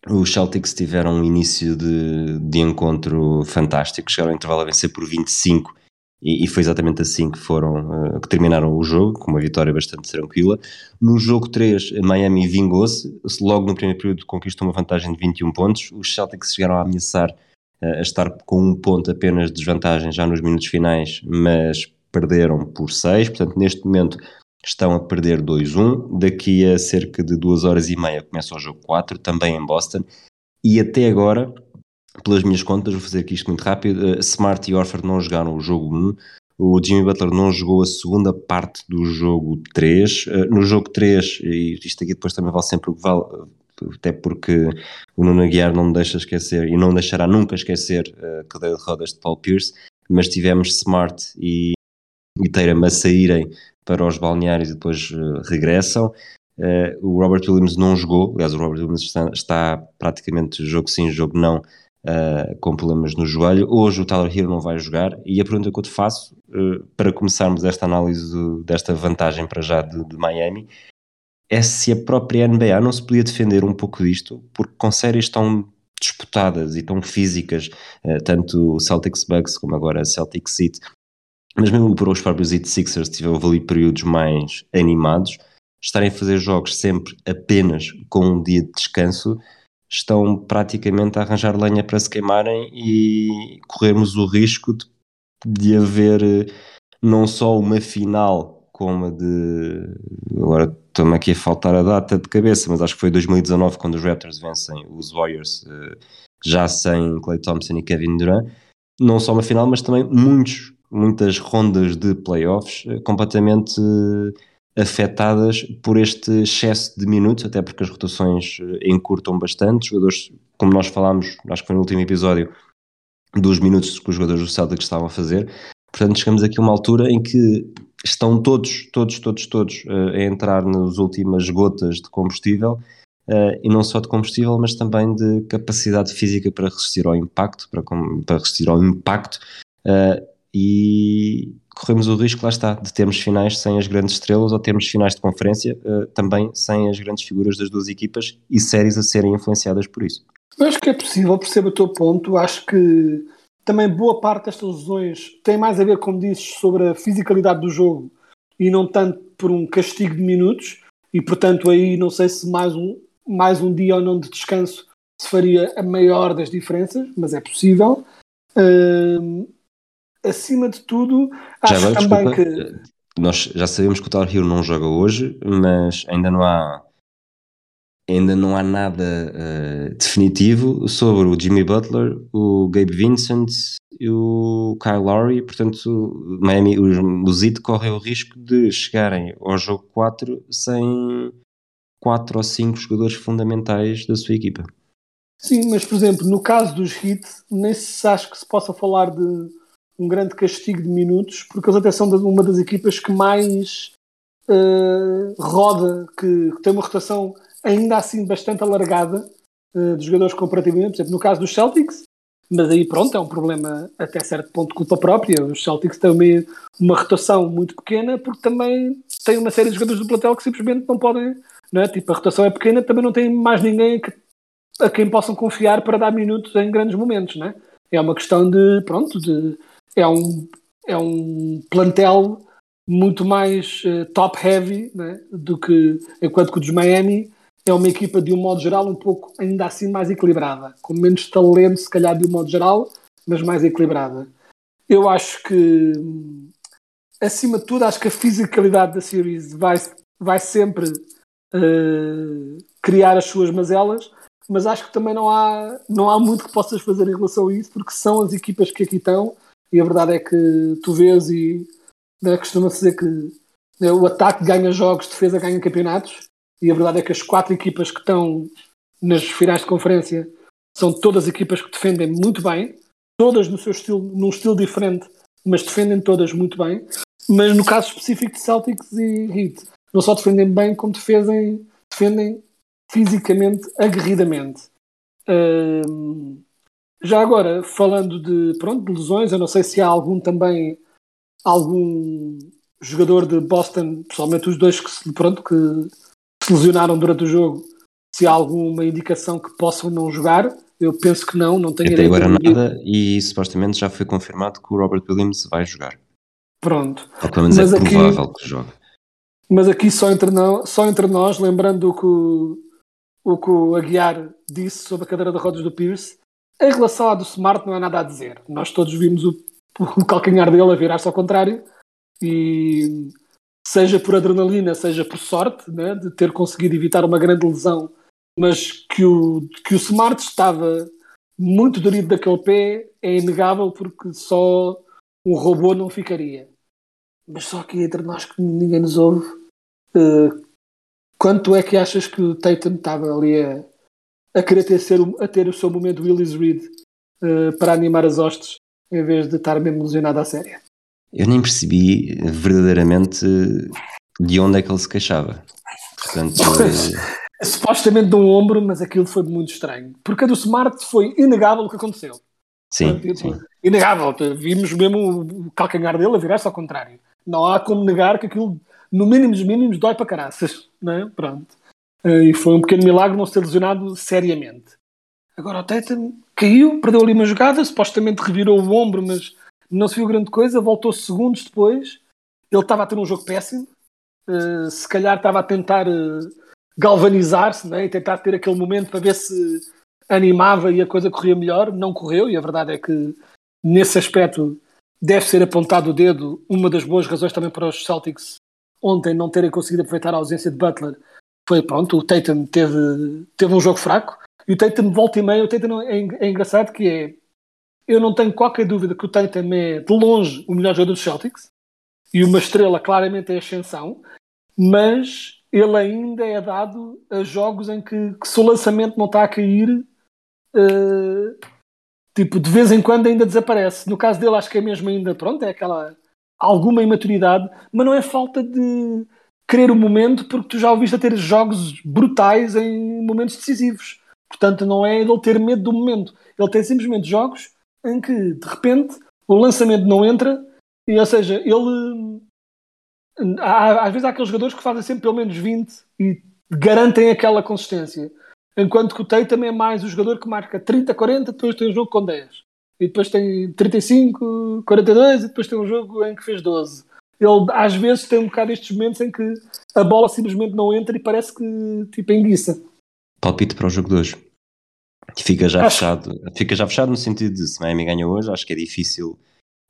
os Celtics tiveram um início de, de encontro fantástico, chegaram ao intervalo a vencer por 25 e, e foi exatamente assim que foram uh, que terminaram o jogo, com uma vitória bastante tranquila. No jogo 3, Miami vingou-se, logo no primeiro período conquistou uma vantagem de 21 pontos. Os Celtics chegaram a ameaçar uh, a estar com um ponto apenas de desvantagem já nos minutos finais, mas perderam por 6, portanto neste momento estão a perder 2-1. Daqui a cerca de duas horas e meia começa o jogo 4, também em Boston. E até agora, pelas minhas contas, vou fazer aqui isto muito rápido: uh, Smart e Orford não jogaram o jogo 1. O Jimmy Butler não jogou a segunda parte do jogo 3. Uh, no jogo 3, e isto aqui depois também vale sempre o que vale, até porque o Nuno Aguiar não deixa esquecer e não deixará nunca esquecer a cadeia de rodas de Paul Pierce. mas tivemos Smart e, e Tatum a saírem para os balneários e depois uh, regressam. Uh, o Robert Williams não jogou, aliás, o Robert Williams está, está praticamente jogo sim, jogo não, uh, com problemas no joelho. Hoje o Tyler Hero não vai jogar e a pergunta que eu te faço, para começarmos esta análise desta vantagem para já de, de, Miami, é se a própria NBA não se podia defender um pouco disto, porque com séries tão disputadas e tão físicas, tanto o Celtics Bucks como agora Celtics Heat, mas mesmo para os próprios Heat Sixers tiveram ali períodos mais animados, estarem a fazer jogos sempre apenas com um dia de descanso, estão praticamente a arranjar lenha para se queimarem e corremos o risco de, de haver eh, não só uma final como a de. Agora estou-me aqui a faltar a data de cabeça, mas acho que foi 2019 quando os Raptors vencem os Warriors, eh, já sem Clay Thompson e Kevin Durant. Não só uma final, mas também muitos, muitas rondas de playoffs eh, completamente afetadas por este excesso de minutos, até porque as rotações eh, encurtam bastante. Jogadores, como nós falámos, acho que foi no último episódio, dos minutos que os jogadores do Celtic estavam a fazer. Portanto, chegamos aqui a uma altura em que estão todos, todos, todos, todos a entrar nas últimas gotas de combustível uh, e não só de combustível, mas também de capacidade física para resistir ao impacto, para, para resistir ao impacto. Uh, e corremos o risco, lá está, de termos finais sem as grandes estrelas ou termos finais de conferência uh, também sem as grandes figuras das duas equipas e séries a serem influenciadas por isso. Eu acho que é possível, percebo o teu ponto. Acho que também boa parte destas lesões tem mais a ver, como dizes, sobre a fisicalidade do jogo e não tanto por um castigo de minutos. E portanto, aí não sei se mais um, mais um dia ou não de descanso se faria a maior das diferenças, mas é possível. Uh, acima de tudo, acho já também desculpa, que. Nós já sabemos que o Tar Hill não joga hoje, mas ainda não há. Ainda não há nada uh, definitivo sobre o Jimmy Butler, o Gabe Vincent e o Kyle Lowry. Portanto, Miami, os, os Heat correm o risco de chegarem ao jogo 4 sem 4 ou 5 jogadores fundamentais da sua equipa. Sim, mas por exemplo, no caso dos Heat, nem se acha que se possa falar de um grande castigo de minutos, porque eles até são uma das equipas que mais uh, roda, que, que, tem uma rotação ainda assim bastante alargada uh, de jogadores comparativamente. Por exemplo, no caso dos Celtics, mas aí pronto, é um problema até certo ponto de culpa própria. Os Celtics têm uma, uma rotação muito pequena porque também têm uma série de jogadores do plantel que simplesmente não podem, não é? Tipo, a rotação é pequena, também não tem mais ninguém que, a quem possam confiar para dar minutos em grandes momentos, não é? É uma questão de, pronto, de é um, é um plantel muito mais uh, top-heavy né, do que enquanto que o dos Miami é uma equipa de um modo geral um pouco ainda assim mais equilibrada, com menos talento se calhar de um modo geral, mas mais equilibrada. Eu acho que acima de tudo acho que a fisicalidade da series vai, vai sempre uh, criar as suas mazelas, mas acho que também não há, não há muito que possas fazer em relação a isso, porque são as equipas que aqui estão e a verdade é que tu vês e né, costuma-se dizer que né, o ataque ganha jogos, defesa ganha campeonatos, e a verdade é que as quatro equipas que estão nas finais de conferência são todas equipas que defendem muito bem, todas no seu estilo, num estilo diferente, mas defendem todas muito bem. Mas no caso específico de Celtics e Heat, não só defendem bem, como defendem, defendem fisicamente, aguerridamente. Um, já agora, falando de, pronto, de lesões, eu não sei se há algum também, algum jogador de Boston, pessoalmente os dois que se, pronto, que se lesionaram durante o jogo, se há alguma indicação que possam não jogar. Eu penso que não, não tenho Até agora nada e supostamente já foi confirmado que o Robert Williams vai jogar. Pronto. Ou pelo menos mas é provável aqui, que jogue. Mas aqui só entre, nós, só entre nós, lembrando o que o, o que o Aguiar disse sobre a cadeira de rodas do Pierce, em relação à do Smart, não há nada a dizer. Nós todos vimos o, o calcanhar dele a virar-se ao contrário e seja por adrenalina, seja por sorte né, de ter conseguido evitar uma grande lesão, mas que o, que o Smart estava muito dorido daquele pé é inegável porque só um robô não ficaria. Mas só aqui entre nós que ninguém nos ouve, uh, quanto é que achas que o Tatum estava ali a, a querer ter, ser, a ter o seu momento Willis Reed uh, para animar as hostes em vez de estar mesmo lesionado à série. Eu nem percebi verdadeiramente de onde é que ele se queixava. Portanto, Supostamente de um ombro, mas aquilo foi muito estranho. Porque a do Smart foi inegável o que aconteceu. sim, Tipo, sim. Inegável. Vimos mesmo o calcanhar dele a virar-se ao contrário. Não há como negar que aquilo, no mínimo dos mínimos, dói para caraças. Não é? Pronto. Eh, E foi um pequeno milagre não se ter lesionado seriamente. Agora o Tatum caiu, perdeu ali uma jogada, supostamente revirou o ombro, mas não se viu grande coisa, voltou segundos depois. Ele estava a ter um jogo péssimo. Eh, se calhar estava a tentar eh, galvanizar-se né? e tentar ter aquele momento para ver se animava e a coisa corria melhor. Não correu, e a verdade é que nesse aspecto deve ser apontado o dedo. Uma das boas razões também para os Celtics ontem não terem conseguido aproveitar a ausência de Butler foi pronto, o Tatum teve, teve um jogo fraco e o Tatum volta e meia, o Tatum é, é engraçado que é eu não tenho qualquer dúvida que o Tatum é de longe o melhor jogador dos Celtics e uma estrela claramente é ascensão, mas ele ainda é dado a jogos em que, que se o lançamento não está a cair eh, tipo, de vez em quando ainda desaparece. No caso dele, acho que é mesmo ainda, pronto, é aquela alguma imaturidade, mas não é falta de querer o momento, porque tu já o viste a ter jogos brutais em momentos decisivos. Portanto, não é ele ter medo do momento. Ele tem simplesmente jogos em que, de repente, o lançamento não entra, e, ou seja, ele. há- Às vezes há aqueles jogadores que fazem sempre pelo menos 20 e garantem aquela consistência. Enquanto que o Tatum é mais o jogador que marca 30, 40, depois tem um jogo com 10. E depois tem 35, 42 e depois tem um jogo em que fez 12. Ele às vezes tem um bocado estes momentos em que a bola simplesmente não entra e parece que tipo enguiça. palpite para o jogo de hoje. Fica já Acho- fechado. Fica já fechado no sentido de se Miami ganha hoje, acho que é difícil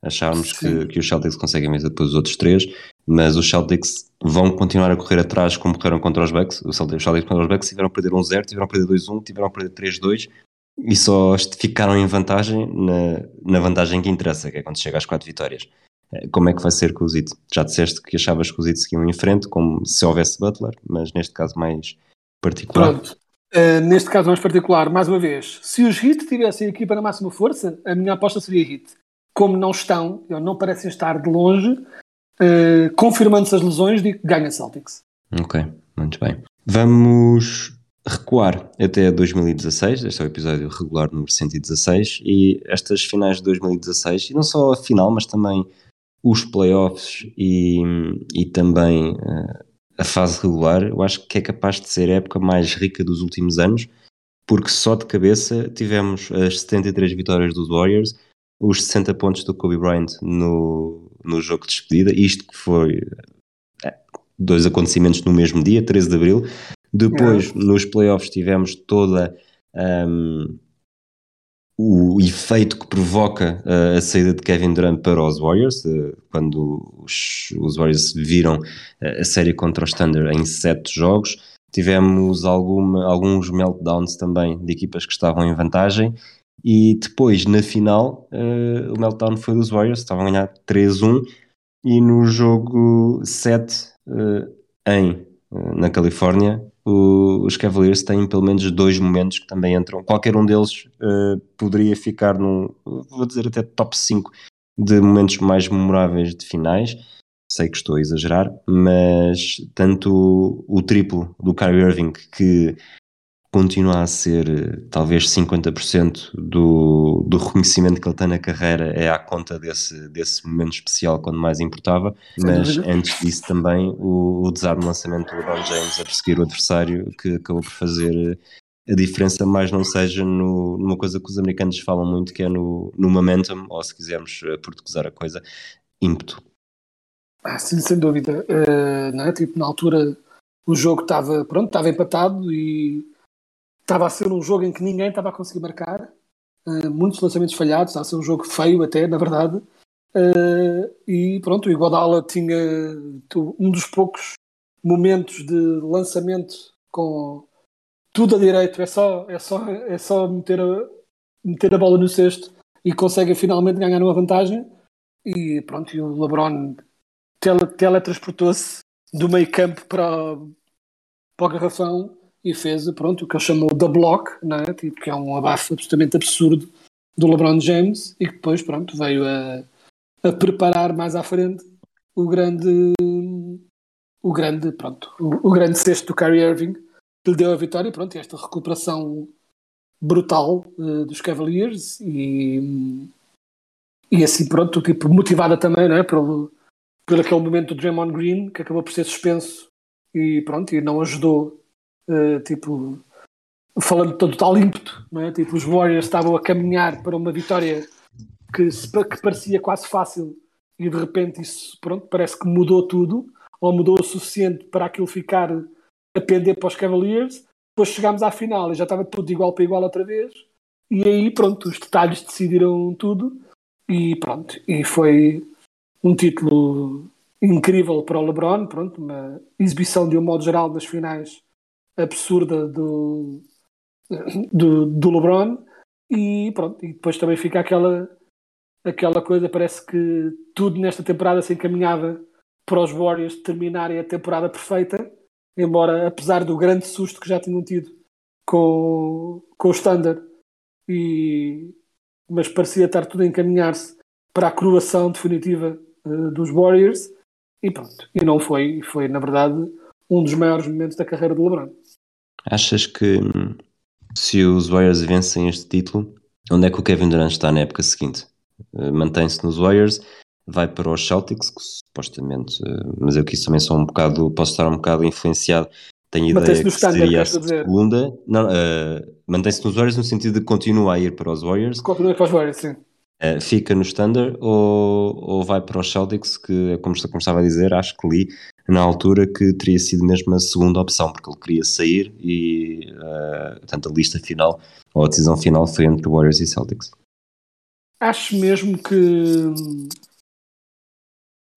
acharmos que, que os Celtics conseguem vencer depois os outros três, mas os Celtics vão continuar a correr atrás como correram contra os Bucks. Os Celtics, os Celtics contra os Bucks tiveram a perder 1-0, tiveram a perder 2-1, tiveram a perder 3-2 e só ficaram em vantagem na, na vantagem que interessa, que é quando chega às quatro vitórias. Eh, Como é que vai ser com o Zito? Já disseste que achavas que os Zito seguiam em frente, como se houvesse Butler, mas neste caso mais particular. Pronto. Uh, neste caso mais particular, mais uma vez, se os Heat tivessem a equipa na máxima força, a minha aposta seria Heat. Como não estão, ou não parecem estar de longe, uh, confirmando-se as lesões, digo que ganha Celtics. Ok, muito bem. Vamos recuar até 2016, este é o episódio regular número 116, e estas finais de 2016, e não só a final, mas também os playoffs e, e também eh, a fase regular, eu acho que é capaz de ser a época mais rica dos últimos anos, porque só de cabeça tivemos as 73 vitórias dos Warriors, os 60 pontos do Kobe Bryant no, no jogo de despedida, isto que foi eh, dois acontecimentos no mesmo dia, 13 de Abril. Depois, nos playoffs, tivemos toda um, o efeito que provoca uh, a saída de Kevin Durant para os Warriors, uh, quando os, os Warriors viram uh, a série contra os Thunder em sete jogos. Tivemos alguma, alguns meltdowns também de equipas que estavam em vantagem. E depois, na final, uh, o meltdown foi dos Warriors, estavam a ganhar 3-1. E no jogo 7, uh, em, na Califórnia, o- os Cavaliers têm pelo menos dois momentos que também entram. Qualquer um deles uh, poderia ficar num, vou dizer até top 5 de momentos mais memoráveis de finais. Sei que estou a exagerar, mas tanto o, o triplo do Kyrie Irving, que continua a ser eh, talvez 50% do, do reconhecimento que ele tem na carreira é à conta desse, desse momento especial quando mais importava, mas antes disso também o, o desarme lançamento do LeBron James a perseguir o adversário que acabou por fazer eh, a diferença, mais não seja no, numa coisa que os americanos falam muito que é no, no momentum, ou se quisermos eh, portuguesar a coisa, ímpeto. Ah, sim, sem dúvida. Uh, é? Tipo, na altura o jogo estava pronto, estava empatado e estava a ser um jogo em que ninguém estava a conseguir marcar. Uh, muitos lançamentos falhados, estava a ser um jogo feio até, na verdade. Uh, e pronto, o Iguodala tinha um dos poucos momentos de lançamento com tudo a direito, é só, é só, é só meter, a, meter a bola no cesto e consegue finalmente ganhar uma vantagem. E pronto, e o LeBron tele, teletransportou-se do meio campo para, para o garrafão e fez pronto, o que ele chamou da block, não é? tipo, que é um abafo absolutamente absurdo do LeBron James e que depois, pronto, veio a, a preparar mais à frente o grande, o grande, pronto, o, o grande cesto do Kyrie Irving que lhe deu a vitória e pronto, esta recuperação brutal uh, dos Cavaliers e, e assim pronto, tipo, motivada também não é? pelo, pelo aquele momento do Draymond Green que acabou por ser suspenso e pronto, e não ajudou uh, tipo falando todo tal ímpeto, não é? tipo, os Warriors estavam a caminhar para uma vitória que, que parecia quase fácil e de repente isso pronto, parece que mudou tudo ou mudou o suficiente para aquilo ficar a pender para os Cavaliers depois chegámos à final e já estava tudo igual para igual outra vez e aí pronto, os detalhes decidiram tudo e pronto, e foi um título incrível para o LeBron, pronto, uma exibição de um modo geral das finais absurda do, do, do LeBron. E pronto, e depois também fica aquela aquela coisa, parece que tudo nesta temporada se encaminhava para os Warriors terminarem a temporada perfeita, embora apesar do grande susto que já tinham tido com, com o Standard e mas parecia estar tudo a encaminhar-se para a coroação definitiva uh, dos Warriors. E pronto, e não foi, foi na verdade um dos maiores momentos da carreira de LeBron. Achas que se os Warriors vencem este título, onde é que o Kevin Durant está na época seguinte? Uh, Mantém-se nos Warriors, vai para os Celtics, que supostamente, uh, mas eu aqui também sou um bocado, posso estar um bocado influenciado. Tenho ideia que seria a segunda. Não, uh, mantém-se nos Warriors no sentido de continuar a ir para os Warriors. Continua para os Warriors, sim. Uh, fica no Standard ou, ou vai para os Celtics, que, como, como estava a dizer, acho que li na altura que teria sido mesmo a segunda opção, porque ele queria sair e, uh, portanto, a lista final, ou a decisão final foi entre Warriors e Celtics. Acho mesmo que.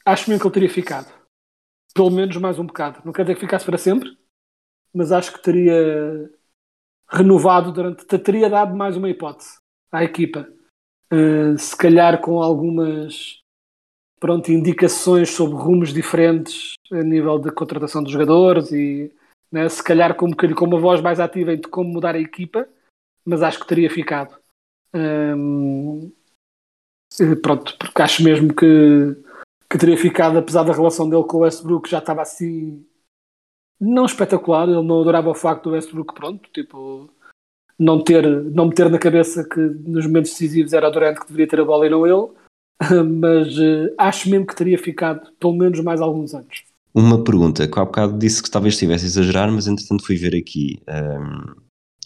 Acho mesmo que ele teria ficado. Pelo menos mais um bocado. Não quer dizer que ficasse para sempre, mas acho que teria renovado durante. teria dado mais uma hipótese à equipa. Uh, se calhar com algumas pronto, indicações sobre rumos diferentes a nível de contratação dos jogadores e né, se calhar com, um com uma voz mais ativa em como mudar a equipa, mas acho que teria ficado. Pronto, porque acho mesmo que, que teria ficado, apesar da relação dele com o Westbrook já estava assim não espetacular, ele não adorava o facto do Westbrook, pronto, tipo não ter, não meter na cabeça que nos momentos decisivos era o Durant que deveria ter a bola e não ele mas uh, acho mesmo que teria ficado pelo menos mais alguns anos. Uma pergunta, que há bocado disse que talvez estivesse a exagerar, mas entretanto fui ver aqui um, ehm,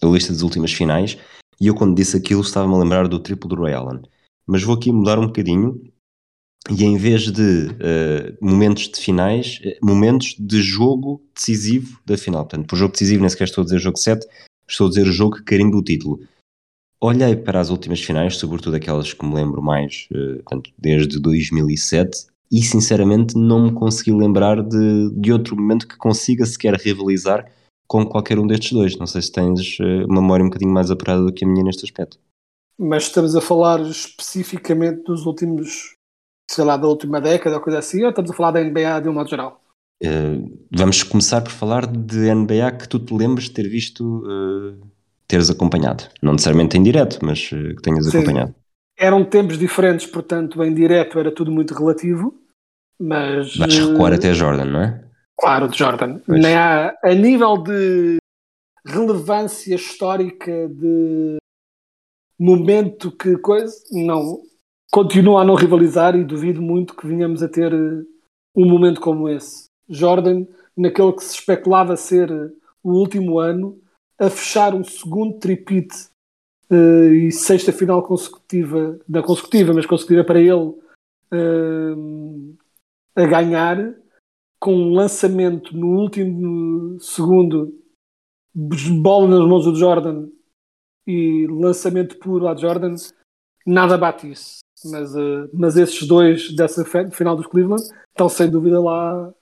a lista das últimas finais e eu quando disse aquilo estava-me a lembrar do triplo do Ray Allen. Mas vou aqui mudar um bocadinho e em vez de uh, momentos de finais, eh, momentos de jogo decisivo da final. Portanto, por jogo decisivo nem sequer estou a dizer jogo 7, estou a dizer o jogo que carimba o título olhei para as últimas finais, sobretudo aquelas que me lembro mais, uh, portanto, desde 2007, e sinceramente não me consegui lembrar de, de outro momento que consiga sequer rivalizar com qualquer um destes dois. Não sei se tens uh, uma memória um bocadinho mais apurada do que a minha neste aspecto. Mas estamos a falar especificamente dos últimos, sei lá, da última década ou coisa assim, ou estamos a falar da NBA de um modo geral? Uh, vamos começar por falar de NBA que tu te lembres de ter visto uh, teres acompanhado. Não necessariamente em direto, mas uh, que tenhas Sim. acompanhado. Eram tempos diferentes, portanto, em direto era tudo muito relativo, mas... Vais recuar até Jordan, não é? Claro, de Jordan. Nem há, a nível de relevância histórica, de momento que coisa, não. Continua a não rivalizar e duvido muito que venhamos a ter eh, um momento como esse. Jordan, naquele que se especulava ser o último ano, a fechar um segundo tripite uh, e sexta final consecutiva, não consecutiva, mas consecutiva para ele uh, a ganhar, com um lançamento no último segundo, bola nas mãos do Jordan e lançamento puro a Jordan, nada bate isso. Mas, uh, mas esses dois dessa final dos Cleveland estão sem dúvida lá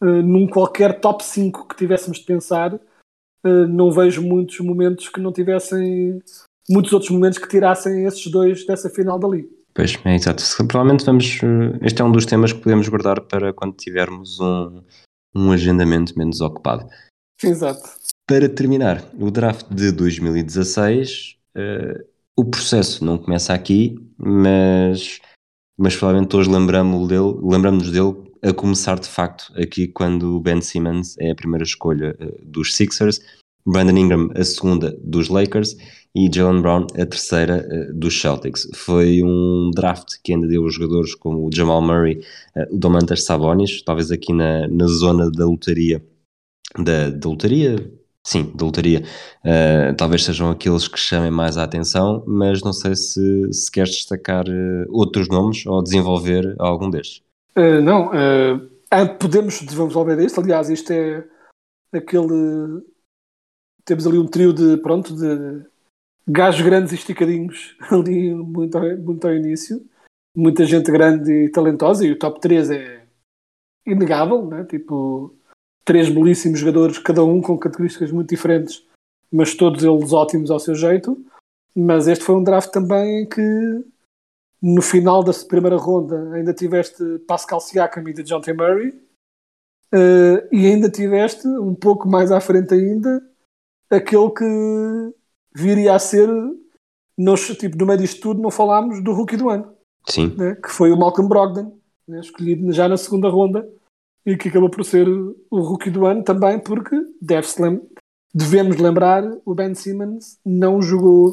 num qualquer top 5 que tivéssemos de pensar não vejo muitos momentos que não tivessem muitos outros momentos que tirassem esses dois dessa final dali. Pois, é exato. Provavelmente vamos. Eh, este é um dos temas que podemos guardar para quando tivermos um, um agendamento menos ocupado. Exato. Para terminar, o draft de 2016, uh, o processo não começa aqui, mas, mas provavelmente hoje lembramos dele, lembramos dele a começar de facto aqui quando o Ben Simmons é a primeira escolha uh, dos Sixers, Brandon Ingram a segunda dos Lakers e Jalen Brown a terceira uh, dos Celtics. Foi um draft que ainda deu jogadores como o Jamal Murray, uh, o Domantas Sabonis, talvez aqui na, na zona da lotaria, da, da lotaria, sim, da lotaria, uh, talvez sejam aqueles que chamem mais a atenção, mas não sei se, se queres destacar outros nomes ou desenvolver algum destes. Não, podemos desenvolver este, aliás, isto é aquele temos ali um trio de, pronto, de gajos grandes e esticadinhos ali muito, muito ao início. Muita gente grande e talentosa, e o top 3 é inegável, né? tipo, três belíssimos jogadores, cada um com características muito diferentes, mas todos eles ótimos ao seu jeito. Mas este foi um draft também que no final da primeira ronda ainda tiveste Pascal Siakam e de John T. Murray uh, e ainda tiveste um pouco mais à frente ainda aquele que viria a ser, nós, tipo, no meio disto tudo, não falámos do rookie do ano. Sim. Né? Que foi o Malcolm Brogdon, né? escolhido já na segunda ronda e que acabou por ser o rookie do ano também porque deve-se lem devemos lembrar o Ben Simmons não jogou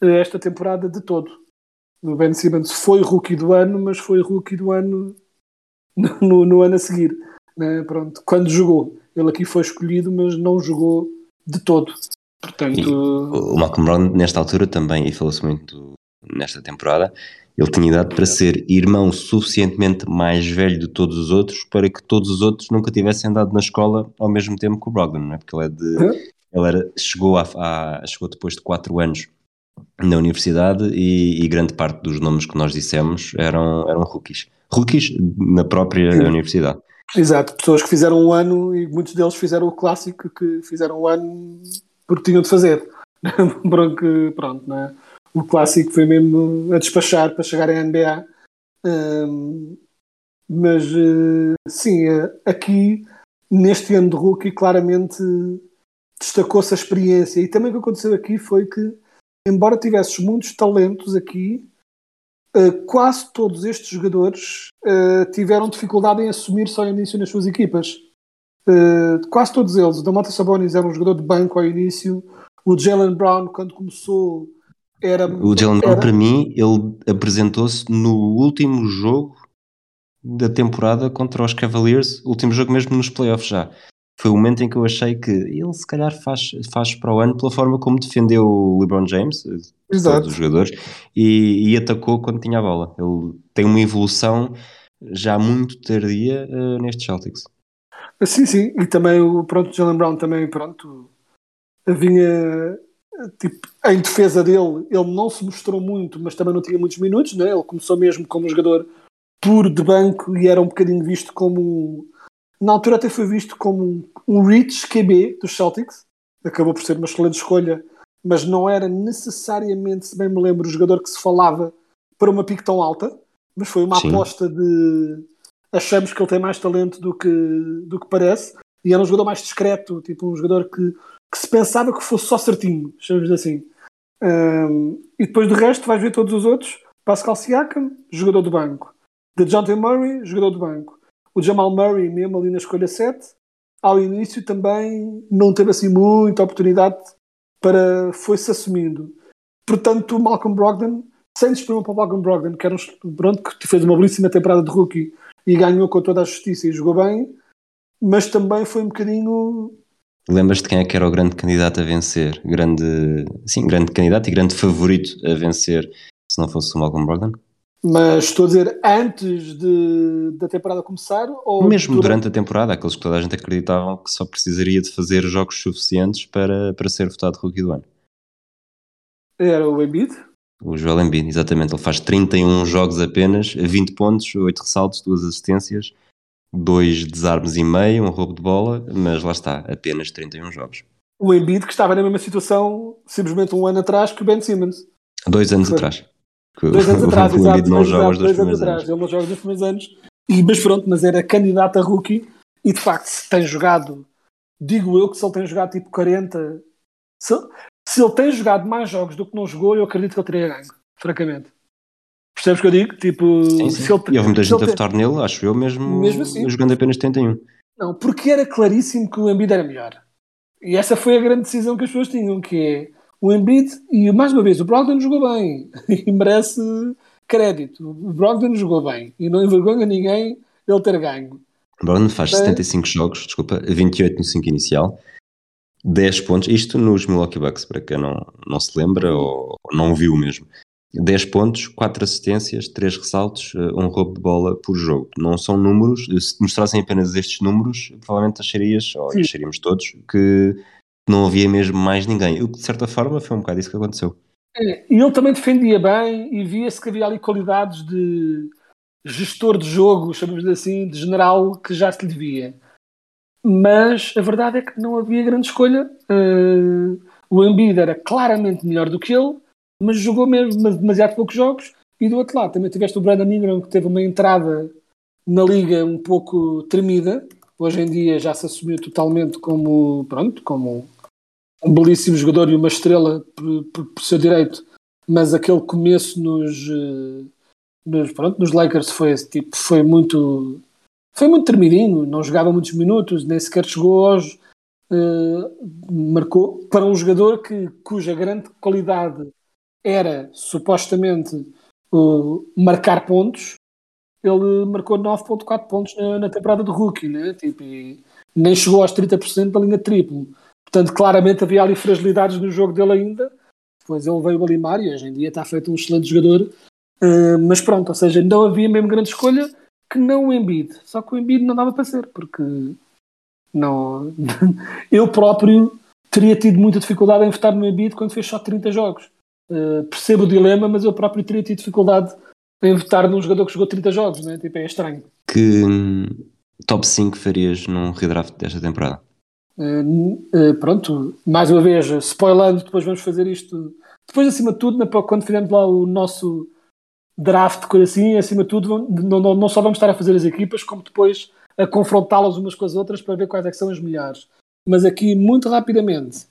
eh, esta temporada de todo. O Ben Simmons foi rookie do ano, mas foi rookie do ano no, no, no ano a seguir. Né? Pronto, quando jogou. Ele aqui foi escolhido, mas não jogou de todo. Portanto, e o Malcolm Brown, nesta altura também, e falou-se muito nesta temporada, ele tinha idade para ser irmão suficientemente mais velho de todos os outros para que todos os outros nunca tivessem andado na escola ao mesmo tempo que o Brogdon, não é? Porque ele é de. Ele era, chegou, a, a, chegou depois de 4 anos na universidade e, e, grande parte dos nomes que nós dissemos eram, eram rookies. Rookies na própria Sim. universidade. Exato, pessoas que fizeram um ano e muitos deles fizeram o clássico que fizeram um ano porque tinham de fazer. Porque, pronto, não é? O clássico foi mesmo a despachar para chegar à NBA. Um, mas uh, sim, uh, aqui neste ano de rookie claramente destacou-se a experiência. E também o que aconteceu aqui foi que, embora tivesses muitos talentos aqui, uh, quase todos estes jogadores tiveram dificuldade em assumir só início nas suas equipas. Uh, quase todos eles. O Damota Sabonis era um jogador de banco ao início. O Jalen Brown, quando começou, era. O Jalen Brown, para mim, ele apresentou-se no último jogo da temporada contra os Cavaliers, último jogo mesmo nos playoffs já. Foi o momento em que eu achei que ele se calhar faz, faz para o ano pela forma como defendeu o LeBron James, Exato. todos os jogadores, e, e, atacou quando tinha a bola. Ele tem uma evolução já muito tardia uh, nestes Celtics. Sim, sim, e também o pronto, Jalen Brown também, pronto, vinha tipo, em defesa dele, ele não se mostrou muito, mas também não tinha muitos minutos, né? ele começou mesmo como jogador puro de banco e era um bocadinho visto como na altura até foi visto como um rich QB dos Celtics, acabou por ser uma excelente escolha, mas não era necessariamente, se bem me lembro, o jogador que se falava para uma pique tão alta, mas foi uma Sim. aposta de achamos que ele tem mais talento do que, do que parece e era um jogador mais discreto, tipo um jogador que, que se pensava que fosse só certinho, chamamos assim. Um, e depois do resto vais ver todos os outros. Pascal Siakam, jogador do banco. De T. Murray, jogador do banco. O Jamal Murray, mesmo ali na escolha 7, ao início também não teve assim muita oportunidade para foi-se assumindo. Portanto, o Malcolm Brogdon, sem desprimir para o Malcolm Brogdon, que, era um, pronto, que fez uma belíssima temporada de rookie e ganhou com toda a justiça e jogou bem, mas também foi um bocadinho. Lembras-te quem é que era o grande candidato a vencer? Grande, sim, grande candidato e grande favorito a vencer se não fosse o Malcolm Brogdon? Mas estou a dizer antes de, da temporada começar? Ou Mesmo durante... durante a temporada, aqueles que toda a gente acreditavam que só precisaria de fazer jogos suficientes para, para ser votado rookie do ano. Era o Embiid? O Joel Embiid, exatamente. Ele faz 31 jogos apenas, 20 pontos, 8 ressaltos, 2 assistências, 2 desarmes e meio, um roubo de bola, mas lá está, apenas 31 jogos. O Embiid que estava na mesma situação simplesmente um ano atrás que o Ben Simmons. Dois anos Foi. atrás. Dois anos atrás, exato. Embiid não joga os dois, dois anos atrás. Ele não joga os dois primeiros anos. E, mas pronto, mas era candidato a rookie e de facto se tem jogado, digo eu que se ele tem jogado tipo 40, se, se ele tem jogado mais jogos do que não jogou, eu acredito que ele teria ganho, francamente. Percebes o que eu digo? Tipo, Sim, sim. se ele, E houve muita gente a ele tem- votar nele, acho eu mesmo, Mesmo assim. jogando apenas 71. Não, porque era claríssimo que o Embiid era melhor. E essa foi a grande decisão que as pessoas tinham, que é o Embiid, e mais uma vez, o Brogdon jogou bem e merece crédito. O Brogdon jogou bem e não envergonha ninguém ele ter ganho. Brogdon faz É. 75 jogos, desculpa, 28 no 5 inicial, 10 pontos, isto nos Milwaukee Bucks, para quem não, não se lembra ou não viu mesmo. 10 pontos, 4 assistências, 3 ressaltos, eh, um roubo de bola por jogo. Não são números, eh, se mostrassem apenas estes números, provavelmente acharias, ou Sim. acharíamos todos, que não havia mesmo mais ninguém. O que de certa forma foi um bocado isso que aconteceu. É, E ele também defendia bem e via-se que havia ali qualidades de gestor de jogo, chamamos assim, de general, que já se lhe devia. Mas a verdade é que não havia grande escolha. Eh, o Embiid era claramente melhor do que ele, mas jogou mesmo demasiado poucos jogos. E do outro lado também tiveste o Brandon Ingram, que teve uma entrada na liga um pouco tremida. Hoje em dia já se assumiu totalmente como, pronto, como um belíssimo jogador e uma estrela por, por- por seu direito, mas aquele começo nos, eh, nos, pronto, nos Lakers foi, tipo, foi muito foi muito tremidinho, não jogava muitos minutos, nem sequer chegou hoje. eh, marcou para um jogador que, cuja grande qualidade era supostamente o marcar pontos, ele marcou 9.4 pontos na, na temporada de rookie, né? tipo, e nem chegou aos 30% da linha triplo. Portanto, claramente havia ali fragilidades no jogo dele ainda. Depois ele veio a limar e hoje em dia está feito um excelente jogador. Uh, mas pronto, ou seja, não havia mesmo grande escolha que não o Embiid. Só que o Embiid não dava para ser, porque não... eu próprio teria tido muita dificuldade em votar no Embiid quando fez só 30 jogos. Uh, percebo o dilema, mas eu próprio teria tido dificuldade em votar num jogador que jogou 30 jogos, né? tipo, é estranho. Que hum, top 5 farias num redraft desta temporada? Uh, pronto, mais uma vez, spoilando, depois vamos fazer isto. Depois, acima de tudo, na- quando fizermos lá o nosso draft, coisa assim, acima de tudo, não, não, não só vamos estar a fazer as equipas, como depois a confrontá-las umas com as outras para ver quais é que são as melhores. Mas aqui, muito rapidamente,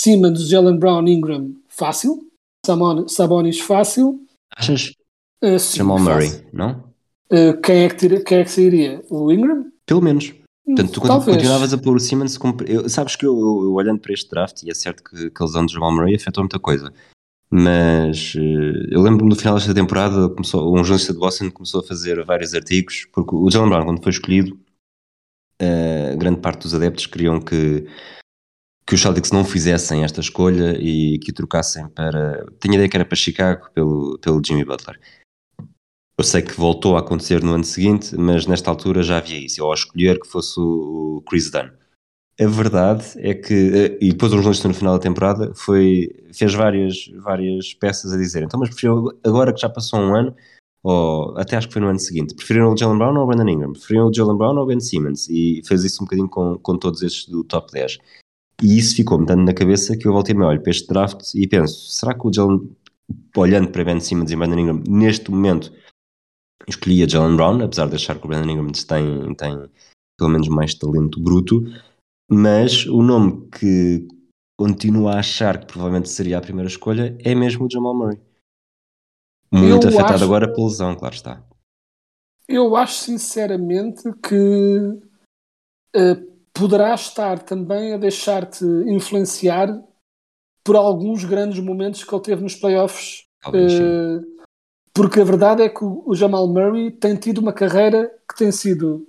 Simmons, Jalen Brown, Ingram, fácil. Samon- Sabonis, fácil. Achas? Uh, sim, Jamal Murray, fácil. não? Uh, quem, é que tira- quem é que sairia? O Ingram? Pelo menos. Portanto, tu Talvez. continuavas a pôr o Simmons como. eu- sabes que eu, eu- eu olhando para este draft, e é certo que, que a lesão de Jamal Murray afetou muita coisa, mas eh, eu lembro-me no final desta temporada, começou, um jornalista de Boston começou a fazer vários artigos, porque o Jalen Brown, quando foi escolhido, eh, grande parte dos adeptos queriam que, que os Celtics não fizessem esta escolha e que o trocassem para. Tinha ideia que era para Chicago pelo, pelo Jimmy Butler. Eu sei que voltou a acontecer no ano seguinte, mas nesta altura já havia isso. Eu ao escolher que fosse o o Chris Dunn. A verdade é que, eh, e depois um jornalista no final da temporada foi, fez várias, várias peças a dizer, então mas preferiram, agora que já passou um ano, ou até acho que foi no ano seguinte, preferiram o Jalen Brown ou o Brandon Ingram? Preferiram o Jalen Brown ou o Ben Simmons? E fez isso um bocadinho com, com todos estes do top 10. E isso ficou-me dando na cabeça que eu voltei-me a olhar para este draft e penso, será que o Jalen, olhando para Ben Simmons e Brandon Ingram, neste momento escolhia Jalen Brown, apesar de achar que o Brandon Ingram tem, tem pelo menos mais talento bruto, mas o nome que continuo a achar que provavelmente seria a primeira escolha é mesmo o Jamal Murray. Muito Eu afetado acho- agora pela lesão, claro está. Eu acho sinceramente que eh, poderá estar também a deixar-te influenciar por alguns grandes momentos que ele teve nos playoffs. Talvez sim. Porque a verdade é que o Jamal Murray tem tido uma carreira que tem sido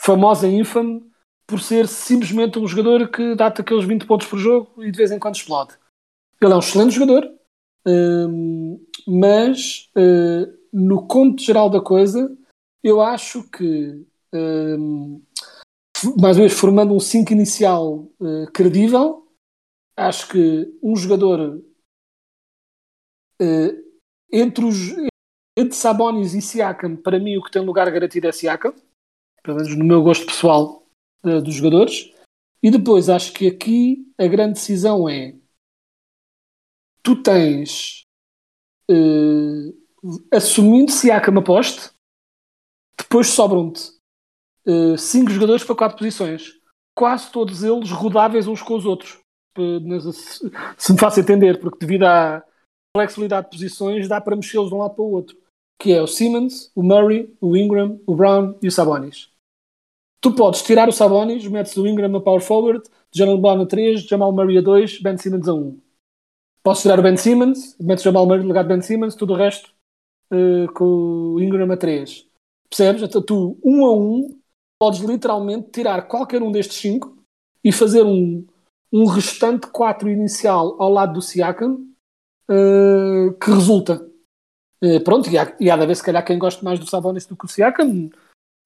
famosa e ínfame por ser simplesmente um jogador que dá-te aqueles 20 pontos por jogo e de vez em quando explode. Ele é um excelente jogador, hum, mas eh, no conto geral da coisa, eu acho que, hum, mais uma vez, formando um 5 inicial eh, credível, acho que um jogador eh, entre, os, entre Sabonis e Siakam, para mim, o que tem lugar garantido é Siakam, pelo menos no meu gosto pessoal eh, dos jogadores. E depois acho que aqui a grande decisão é tu tens eh, assumindo Siakam a poste, depois sobram-te eh, cinco jogadores para quatro posições, quase todos eles rodáveis uns com os outros. se me faço entender, porque devido à flexibilidade de posições dá para mexê-los de um lado para o outro, que é o Simmons, o Murray, o Ingram, o Brown e o Sabonis. Tu podes tirar o Sabonis, metes o Ingram a power forward, Jalen Brown a 3, Jamal Murray a 2, Ben Simmons a 1. Podes tirar o Ben Simmons, metes o Jamal Murray no lugar de Ben Simmons, tudo o resto eh, com o Ingram a 3. Percebes? Então tu, um a um, podes literalmente tirar qualquer um destes cinco e fazer um, um restante 4 inicial ao lado do Siakam eh, que resulta. Eh, pronto, e há, e há de haver se calhar quem goste mais do Sabonis do que o Siakam.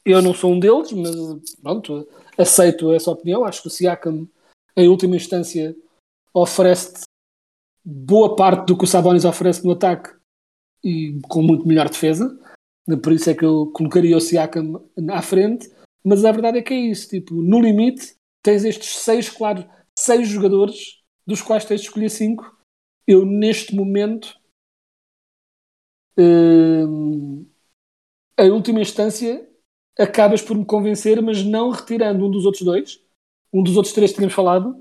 Eu não sou um deles, mas pronto, aceito essa opinião. Acho que o Siakam, em última instância, oferece boa parte do que o Sabonis oferece no ataque e com muito melhor defesa. Por isso é que eu colocaria o Siakam à frente. Mas a verdade é que é isso. Tipo, no limite, tens estes seis, claro, seis jogadores, dos quais tens de escolher cinco. Eu, neste momento, hum, em última instância, acabas por me convencer, mas não retirando um dos outros dois, um dos outros três que tínhamos falado,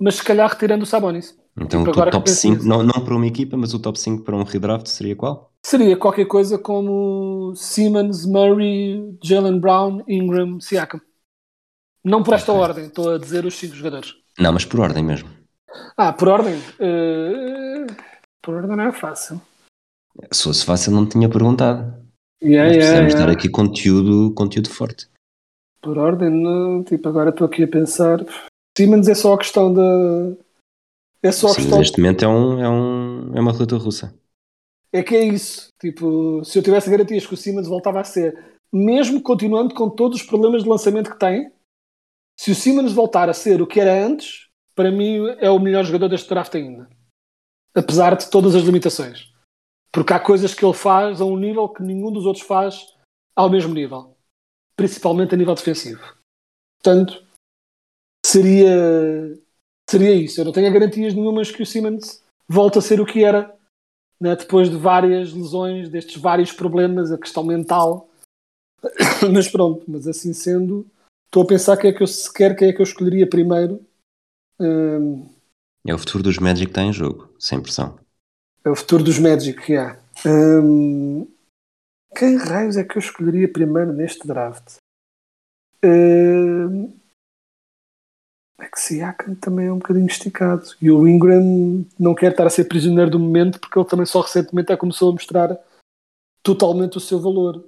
mas se calhar retirando o Sabonis. Então Tipo, o top que penso 5, nisso. não, não para uma equipa, mas o top 5 para um redraft seria qual? Seria qualquer coisa como Simmons, Murray, Jalen Brown, Ingram, Siakam. Não por esta Ok. ordem, estou a dizer os cinco jogadores. Não, mas por ordem mesmo. Ah, por ordem? Eh, por ordem não é fácil. Se fosse fácil, não tinha perguntado. Yeah, Nós precisamos yeah. dar aqui conteúdo, conteúdo forte. Por ordem, não, tipo, agora estou aqui a pensar. Simmons é só a questão da. É só a Sim, questão. neste momento é, um, é, um, é uma roleta russa. É que é isso. Tipo, se eu tivesse garantias que o Simmons voltava a ser, mesmo continuando com todos os problemas de lançamento que tem, se o Simmons voltar a ser o que era antes, para mim é o melhor jogador deste draft ainda. Apesar de todas as limitações. Porque há coisas que ele faz a um nível que nenhum dos outros faz ao mesmo nível. Principalmente a nível defensivo. Portanto, seria, seria isso. Eu não tenho garantias nenhumas que o Simmons volte a ser o que era né, depois de várias lesões, destes vários problemas, a questão mental. mas pronto, mas assim sendo, estou a pensar quem é que eu sequer quem é que eu escolheria primeiro. Hum, É o futuro dos Magic que está em jogo, sem pressão. é o futuro dos Magic, que há. Hum, quem raios é que eu escolheria primeiro neste draft? Hum, é que Siakam também é um bocadinho esticado. E o Ingram não quer estar a ser prisioneiro do momento porque ele também só recentemente é começou a mostrar totalmente o seu valor.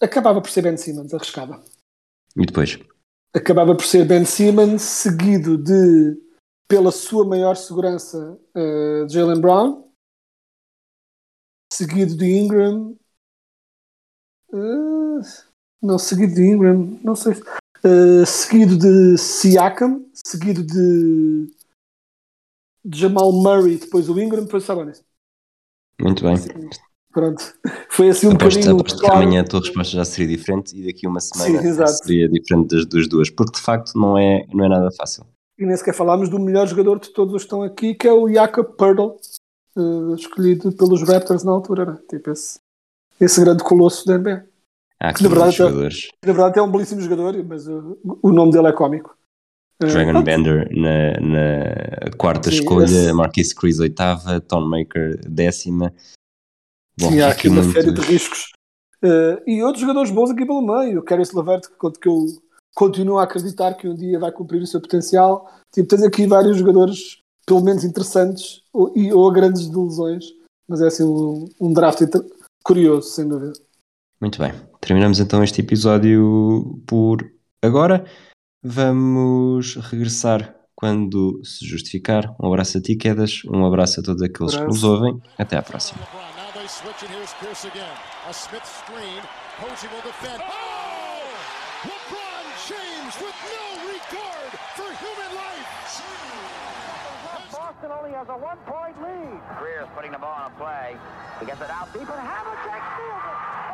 Acabava por ser Ben Simmons, arriscava. E depois? Acabava por ser Ben Simmons, seguido de, pela sua maior segurança, eh, Jalen Brown, seguido de Ingram, eh, não, seguido de Ingram, não sei, eh, seguido de Siakam, seguido de, de Jamal Murray, depois o Ingram, depois o Sabonis. Muito bem. Pronto, foi assim um aposto bocadinho aposto que claro. amanhã a tua resposta já seria diferente e daqui a uma semana Sim, seria diferente das, das duas, porque de facto não é, não é nada fácil. E nem sequer falámos do melhor jogador de todos os que estão aqui, que é o Jakob Purdle, eh, escolhido pelos Raptors na altura, né? tipo esse, esse grande colosso da NBA. Há aqui Na verdade, jogadores. Na verdade é um belíssimo jogador, mas uh, o nome dele é cómico. Eh, Dragon Bender na, na quarta Sim, escolha, esse- Marquise Chris oitava, Tom Maker décima. Bom, Sim, há aqui uma série de riscos. Eh, e outros jogadores bons aqui pelo meio. O Caris Levert, que, que eu continuo a acreditar que um dia vai cumprir o seu potencial. Tipo, tens aqui vários jogadores, pelo menos interessantes, ou, e, ou a grandes delusões. Mas é assim um, um draft inter- curioso, sem dúvida. Muito bem. Terminamos então este episódio por agora. Vamos regressar quando se justificar. Um abraço a ti, Quedas. Um abraço a todos aqueles que nos Abraço. ouvem. Até à próxima. A Smith screen. Posey will defend. Oh! LeBron James with no regard for human life. Boston only has a one-point lead. Greer's putting the ball on a play. He gets it out deep, and Havlicek steals it.